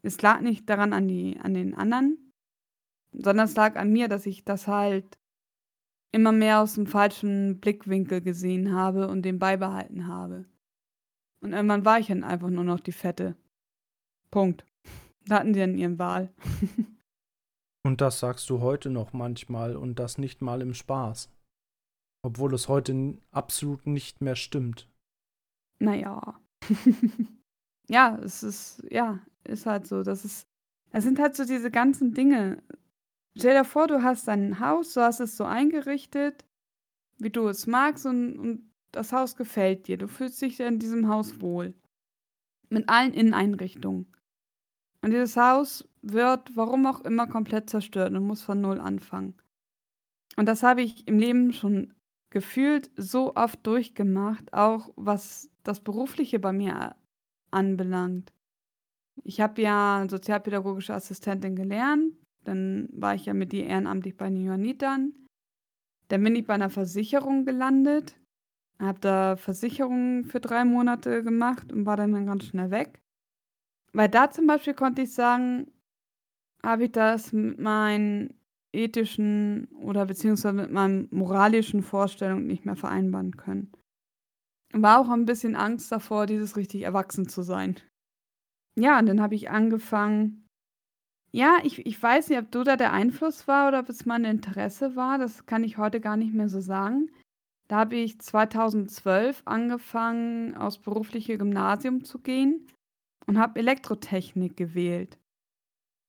Es lag nicht daran an, die, an den anderen, sondern es lag an mir, dass ich das halt immer mehr aus dem falschen Blickwinkel gesehen habe und den beibehalten habe. Und irgendwann war ich dann einfach nur noch die Fette. Punkt. Da hatten sie dann ihren Wahl. und das sagst du heute noch manchmal und das nicht mal im Spaß. Obwohl es heute n- absolut nicht mehr stimmt. Naja. ja, es ist, ja, ist halt so. Das ist, es sind halt so diese ganzen Dinge. Stell dir vor, du hast ein Haus, du hast es so eingerichtet, wie du es magst und, und das Haus gefällt dir. Du fühlst dich in diesem Haus wohl. Mit allen Inneneinrichtungen. Und dieses Haus wird, warum auch immer, komplett zerstört und muss von Null anfangen. Und das habe ich im Leben schon gefühlt so oft durchgemacht, auch was das Berufliche bei mir anbelangt. Ich habe ja sozialpädagogische Assistentin gelernt, dann war ich ja mit ihr ehrenamtlich bei den Johannitern. Dann bin ich bei einer Versicherung gelandet, habe da Versicherungen für drei Monate gemacht und war dann, dann ganz schnell weg. Weil da zum Beispiel konnte ich sagen, habe ich das mit meinen ethischen oder beziehungsweise mit meinen moralischen Vorstellungen nicht mehr vereinbaren können. War auch ein bisschen Angst davor, dieses richtig erwachsen zu sein. Ja, und dann habe ich angefangen. Ja, ich, ich weiß nicht, ob du da der Einfluss war oder ob es mein Interesse war. Das kann ich heute gar nicht mehr so sagen. Da habe ich 2012 angefangen, aufs berufliche Gymnasium zu gehen und habe Elektrotechnik gewählt.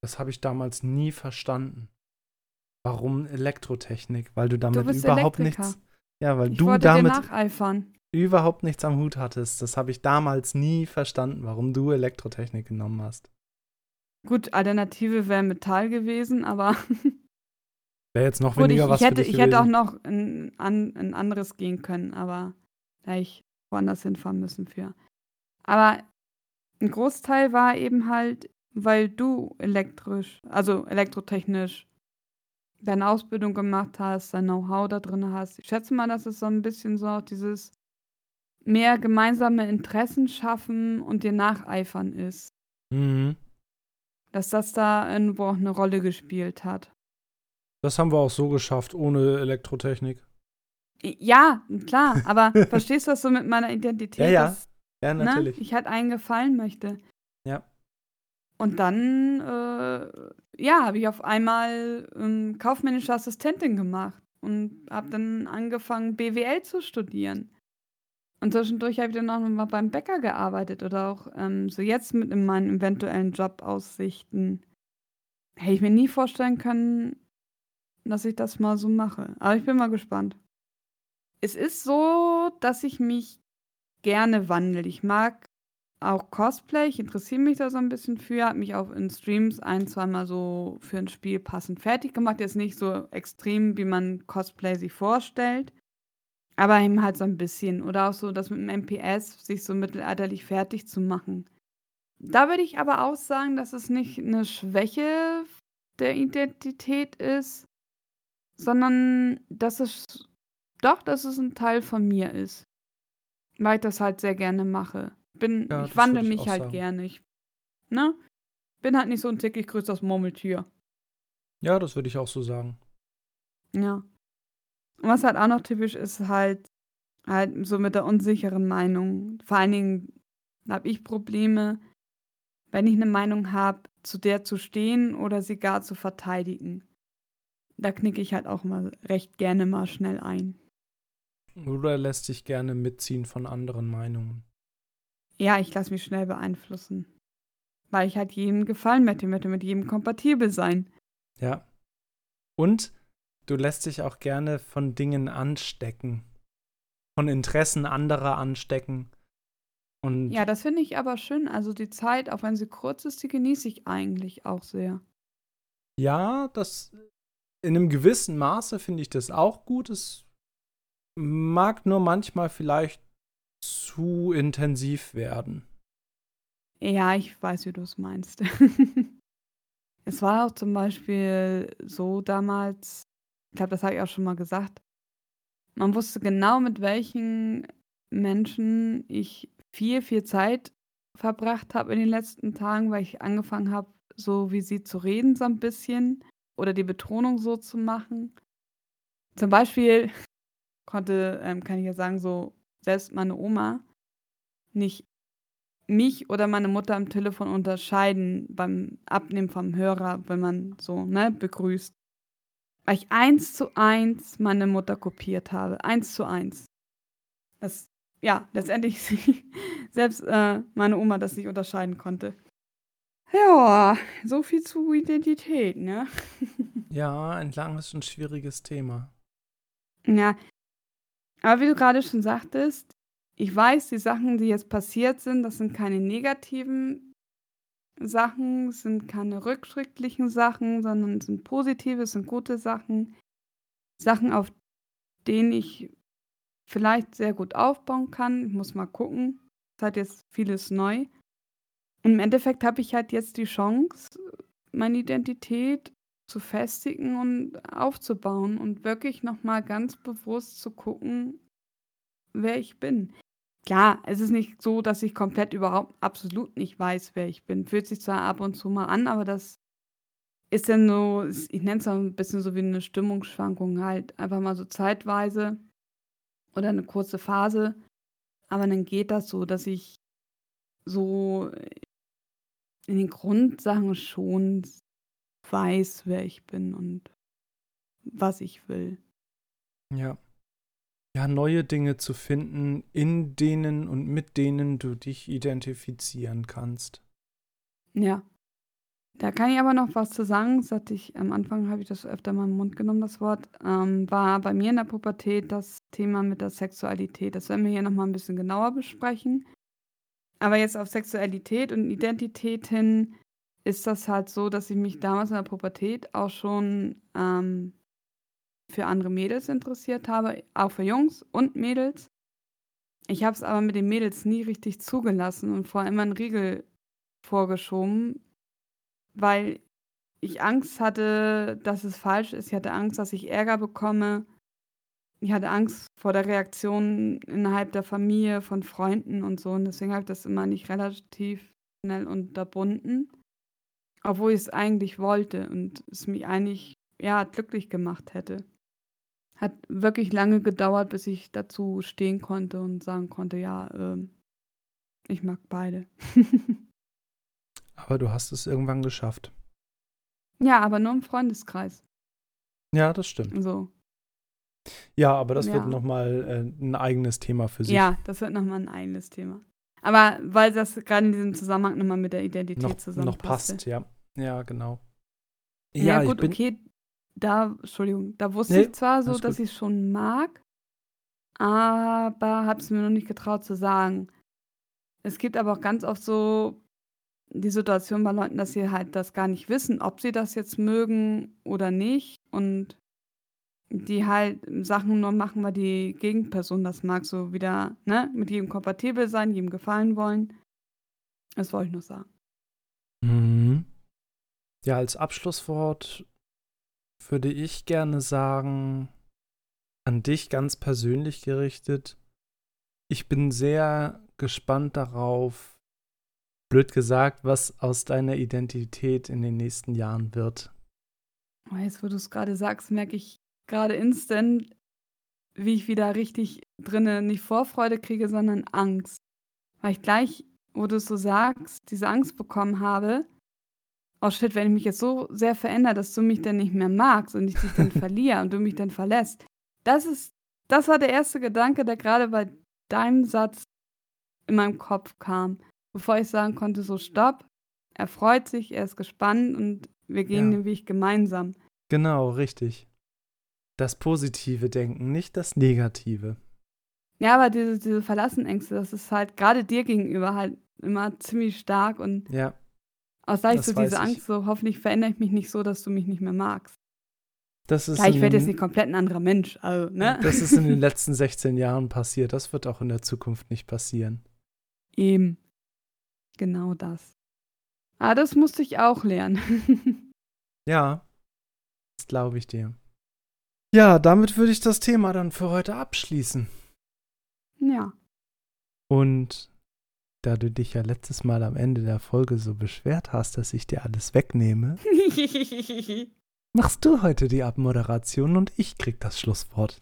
Das habe ich damals nie verstanden. Warum Elektrotechnik? Weil du damit bist überhaupt Elektriker. nichts. Ja, weil Ich du damit überhaupt nichts am Hut hattest. Das habe ich damals nie verstanden, warum du Elektrotechnik genommen hast. Gut, Alternative wäre Metall gewesen, aber Wäre jetzt noch gut, ich, weniger ich, was hätte, für dich ich hätte auch gewesen. noch ein, an, ein anderes gehen können, aber da hätte ich woanders hinfahren müssen für. Aber ein Großteil war eben halt, weil du elektrisch, also elektrotechnisch deine Ausbildung gemacht hast, dein Know-how da drin hast. Ich schätze mal, dass es so ein bisschen so dieses mehr gemeinsame Interessen schaffen und dir nacheifern ist. Mhm. Dass das da irgendwo auch eine Rolle gespielt hat. Das haben wir auch so geschafft, ohne Elektrotechnik. Ja, klar, aber verstehst du das so mit meiner Identität? Ja, ja. Ja, ne, natürlich. ich halt einen gefallen möchte. Ja. Und dann, äh, ja, habe ich auf einmal ähm, kaufmännische Assistentin gemacht und habe dann angefangen, BWL zu studieren. Und zwischendurch habe ich dann auch noch mal beim Bäcker gearbeitet oder auch ähm, so jetzt mit in meinen eventuellen Jobaussichten. Hätte ich mir nie vorstellen können, dass ich das mal so mache. Aber ich bin mal gespannt. Es ist so, dass ich mich gerne wandle. Ich mag auch Cosplay, ich interessiere mich da so ein bisschen für, habe mich auch in Streams ein, zweimal so für ein Spiel passend fertig gemacht. Jetzt nicht so extrem, wie man Cosplay sich vorstellt, aber eben halt so ein bisschen. Oder auch so das mit dem MPS, sich so mittelalterlich fertig zu machen. Da würde ich aber auch sagen, dass es nicht eine Schwäche der Identität ist, sondern dass es doch, dass es ein Teil von mir ist. Weil ich das halt sehr gerne mache. Bin, Ja, ich wandle mich halt sagen. gerne. Ich, ne? Bin halt nicht so ein zickig größeres Murmeltier. Ja, das würde ich auch so sagen. Ja. Und was halt auch noch typisch ist, halt, halt so mit der unsicheren Meinung. Vor allen Dingen habe ich Probleme, wenn ich eine Meinung habe, zu der zu stehen oder sie gar zu verteidigen. Da knicke ich halt auch mal recht gerne mal schnell ein. Oder lässt sich gerne mitziehen von anderen Meinungen. Ja, ich lasse mich schnell beeinflussen. Weil ich halt jedem gefallen möchte, möchte mit jedem kompatibel sein. Ja. Und du lässt dich auch gerne von Dingen anstecken. Von Interessen anderer anstecken. Und Ja, das finde ich aber schön. Also die Zeit, auch wenn sie kurz ist, die genieße ich eigentlich auch sehr. ja, das in einem gewissen Maße finde ich das auch gut. Es mag nur manchmal vielleicht zu intensiv werden. Ja, ich weiß, wie du es meinst. es war auch zum Beispiel so damals, ich glaube, das habe ich auch schon mal gesagt, man wusste genau, mit welchen Menschen ich viel, viel Zeit verbracht habe in den letzten Tagen, weil ich angefangen habe, so wie sie zu reden, so ein bisschen oder die Betonung so zu machen. Zum Beispiel konnte, ähm, kann ich ja sagen, so selbst meine Oma nicht mich oder meine Mutter am Telefon unterscheiden beim Abnehmen vom Hörer, wenn man so, ne, begrüßt. Weil ich eins zu eins meine Mutter kopiert habe. Eins zu eins. Das, ja, letztendlich selbst äh, meine Oma das nicht unterscheiden konnte. Ja, so viel zu Identität, ne? Ja, ein langes und schwieriges Thema. Ja. Aber wie du gerade schon sagtest, ich weiß, die Sachen, die jetzt passiert sind, das sind keine negativen Sachen, sind keine rückschrittlichen Sachen, sondern sind positive, sind gute Sachen. Sachen, auf denen ich vielleicht sehr gut aufbauen kann. Ich muss mal gucken. Es halt jetzt vieles neu. Und im Endeffekt habe ich halt jetzt die Chance, meine Identität zu festigen und aufzubauen und wirklich nochmal ganz bewusst zu gucken, wer ich bin. Klar, es ist nicht so, dass ich komplett überhaupt absolut nicht weiß, wer ich bin. Fühlt sich zwar ab und zu mal an, aber das ist dann so, ich nenne es ein bisschen so wie eine Stimmungsschwankung halt. Einfach mal so zeitweise oder eine kurze Phase. Aber dann geht das so, dass ich so in den Grundsachen schon weiß, wer ich bin und was ich will. Ja. Ja, neue Dinge zu finden, in denen und mit denen du dich identifizieren kannst. Ja. Da kann ich aber noch was zu sagen. Das hatte ich am Anfang, habe ich das öfter mal im Mund genommen, das Wort. Ähm, war bei mir in der Pubertät das Thema mit der Sexualität. Das werden wir hier nochmal ein bisschen genauer besprechen. Aber jetzt auf Sexualität und Identität hin ist das halt so, dass ich mich damals in der Pubertät auch schon ähm, für andere Mädels interessiert habe, auch für Jungs und Mädels. Ich habe es aber mit den Mädels nie richtig zugelassen und vor allem einen Riegel vorgeschoben, weil ich Angst hatte, dass es falsch ist. Ich hatte Angst, dass ich Ärger bekomme. Ich hatte Angst vor der Reaktion innerhalb der Familie, von Freunden und so. Und deswegen habe ich das immer nicht relativ schnell unterbunden, obwohl ich es eigentlich wollte und es mich eigentlich ja glücklich gemacht hätte. Hat wirklich lange gedauert, bis ich dazu stehen konnte und sagen konnte, ja, ähm, ich mag beide. Aber du hast es irgendwann geschafft. Ja, aber nur im Freundeskreis. Ja, das stimmt. So. Ja, aber das Ja. wird nochmal äh, ein eigenes Thema für sich. Ja, das wird nochmal ein eigenes Thema. Aber weil das gerade in diesem Zusammenhang nochmal mit der Identität noch, zusammenpasst. noch passt, ja. Ja, genau. Ja, ich gut, bin, okay. Da, Entschuldigung, da wusste Nee, ich zwar so, dass ich es schon mag, aber habe es mir noch nicht getraut zu sagen. Es gibt aber auch ganz oft so die Situation bei Leuten, dass sie halt das gar nicht wissen, ob sie das jetzt mögen oder nicht und die halt Sachen nur machen, weil die Gegenperson das mag, so wieder, ne, mit jedem kompatibel sein, jedem gefallen wollen. Das wollte ich nur sagen. Mhm. Ja, als Abschlusswort würde ich gerne sagen, an dich ganz persönlich gerichtet. Ich bin sehr gespannt darauf, blöd gesagt, was aus deiner Identität in den nächsten Jahren wird. Oh, jetzt, wo du es gerade sagst, merke ich gerade instant, wie ich wieder richtig drinne nicht Vorfreude kriege, sondern Angst. Weil ich gleich, wo du es so sagst, diese Angst bekommen habe, oh shit, wenn ich mich jetzt so sehr verändere, dass du mich dann nicht mehr magst und ich dich dann verliere und du mich dann verlässt. Das ist, das war der erste Gedanke, der gerade bei deinem Satz in meinem Kopf kam, bevor ich sagen konnte, so stopp, er freut sich, er ist gespannt und wir gehen Ja. den Weg gemeinsam. Genau, richtig. Das positive Denken, nicht das negative. Ja, aber diese, diese Verlassenängste, das ist halt gerade dir gegenüber halt immer ziemlich stark und Ja, auch sag ich Das so diese ich. Angst, so hoffentlich verändere ich mich nicht so, dass du mich nicht mehr magst. das ist, Klar, ich werde jetzt nicht komplett ein anderer Mensch, also, ne? das ist in den letzten 16 Jahren passiert. Das wird auch in der Zukunft nicht passieren. Eben. Genau das. Ah, das musste ich auch lernen. Ja, das glaube ich dir. Ja, damit würde ich das Thema dann für heute abschließen. ja. Und da du dich ja letztes Mal am Ende der Folge so beschwert hast, dass ich dir alles wegnehme, machst du heute die Abmoderation und ich krieg das Schlusswort.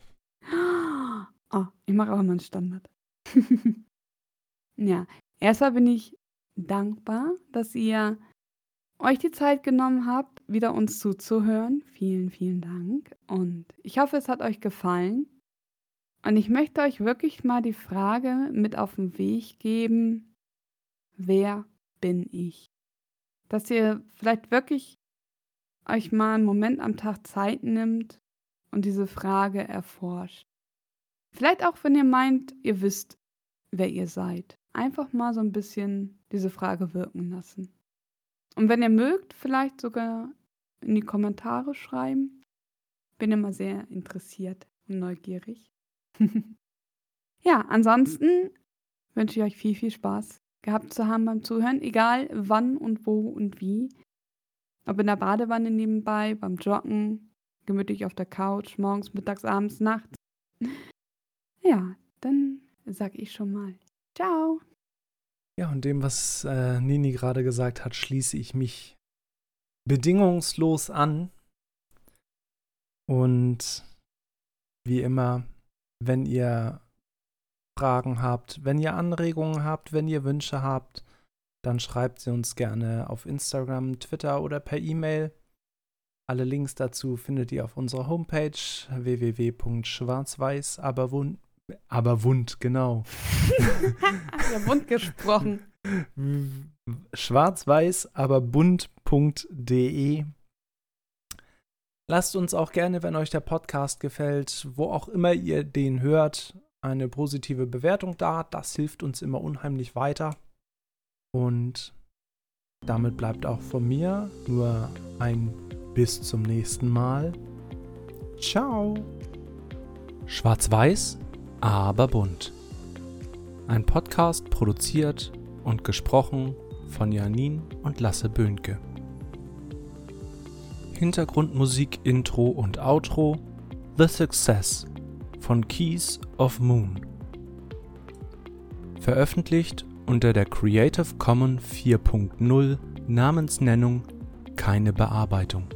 Oh, ich mache auch mal einen Standard. ja, erstmal bin ich dankbar, dass ihr euch die Zeit genommen habt, wieder uns zuzuhören. Vielen, vielen Dank. Und ich hoffe, es hat euch gefallen. Und ich möchte euch wirklich mal die Frage mit auf den Weg geben, wer bin ich? Dass ihr vielleicht wirklich euch mal einen Moment am Tag Zeit nimmt und diese Frage erforscht. Vielleicht auch, wenn ihr meint, ihr wisst, wer ihr seid. Einfach mal so ein bisschen diese Frage wirken lassen. Und wenn ihr mögt, vielleicht sogar in die Kommentare schreiben. Bin immer sehr interessiert und neugierig. ja, ansonsten wünsche ich euch viel, viel Spaß gehabt zu haben beim Zuhören, egal wann und wo und wie. Ob in der Badewanne nebenbei, beim Joggen, gemütlich auf der Couch, morgens, mittags, abends, nachts. Ja, dann sag ich schon mal Ciao. Ja, und dem, was äh, Nini gerade gesagt hat, schließe ich mich bedingungslos an. Und wie immer, wenn ihr Fragen habt, wenn ihr Anregungen habt, wenn ihr Wünsche habt, dann schreibt sie uns gerne auf Instagram, Twitter oder per E-Mail. Alle Links dazu findet ihr auf unserer Homepage www.schwarzweiß, aber wund, aber wund, genau. ja, bunt gesprochen. schwarz-weiß, aber bunt.de. Lasst uns auch gerne, wenn euch der Podcast gefällt, wo auch immer ihr den hört, eine positive Bewertung da. Das hilft uns immer unheimlich weiter. Und damit bleibt auch von mir nur ein bis zum nächsten Mal. Ciao. Schwarz-weiß, aber bunt. Ein Podcast produziert und gesprochen von Janine und Lasse Böhnke. Hintergrundmusik Intro und Outro The Success von Keys of Moon. Veröffentlicht unter der Creative Commons 4.0 Namensnennung keine Bearbeitung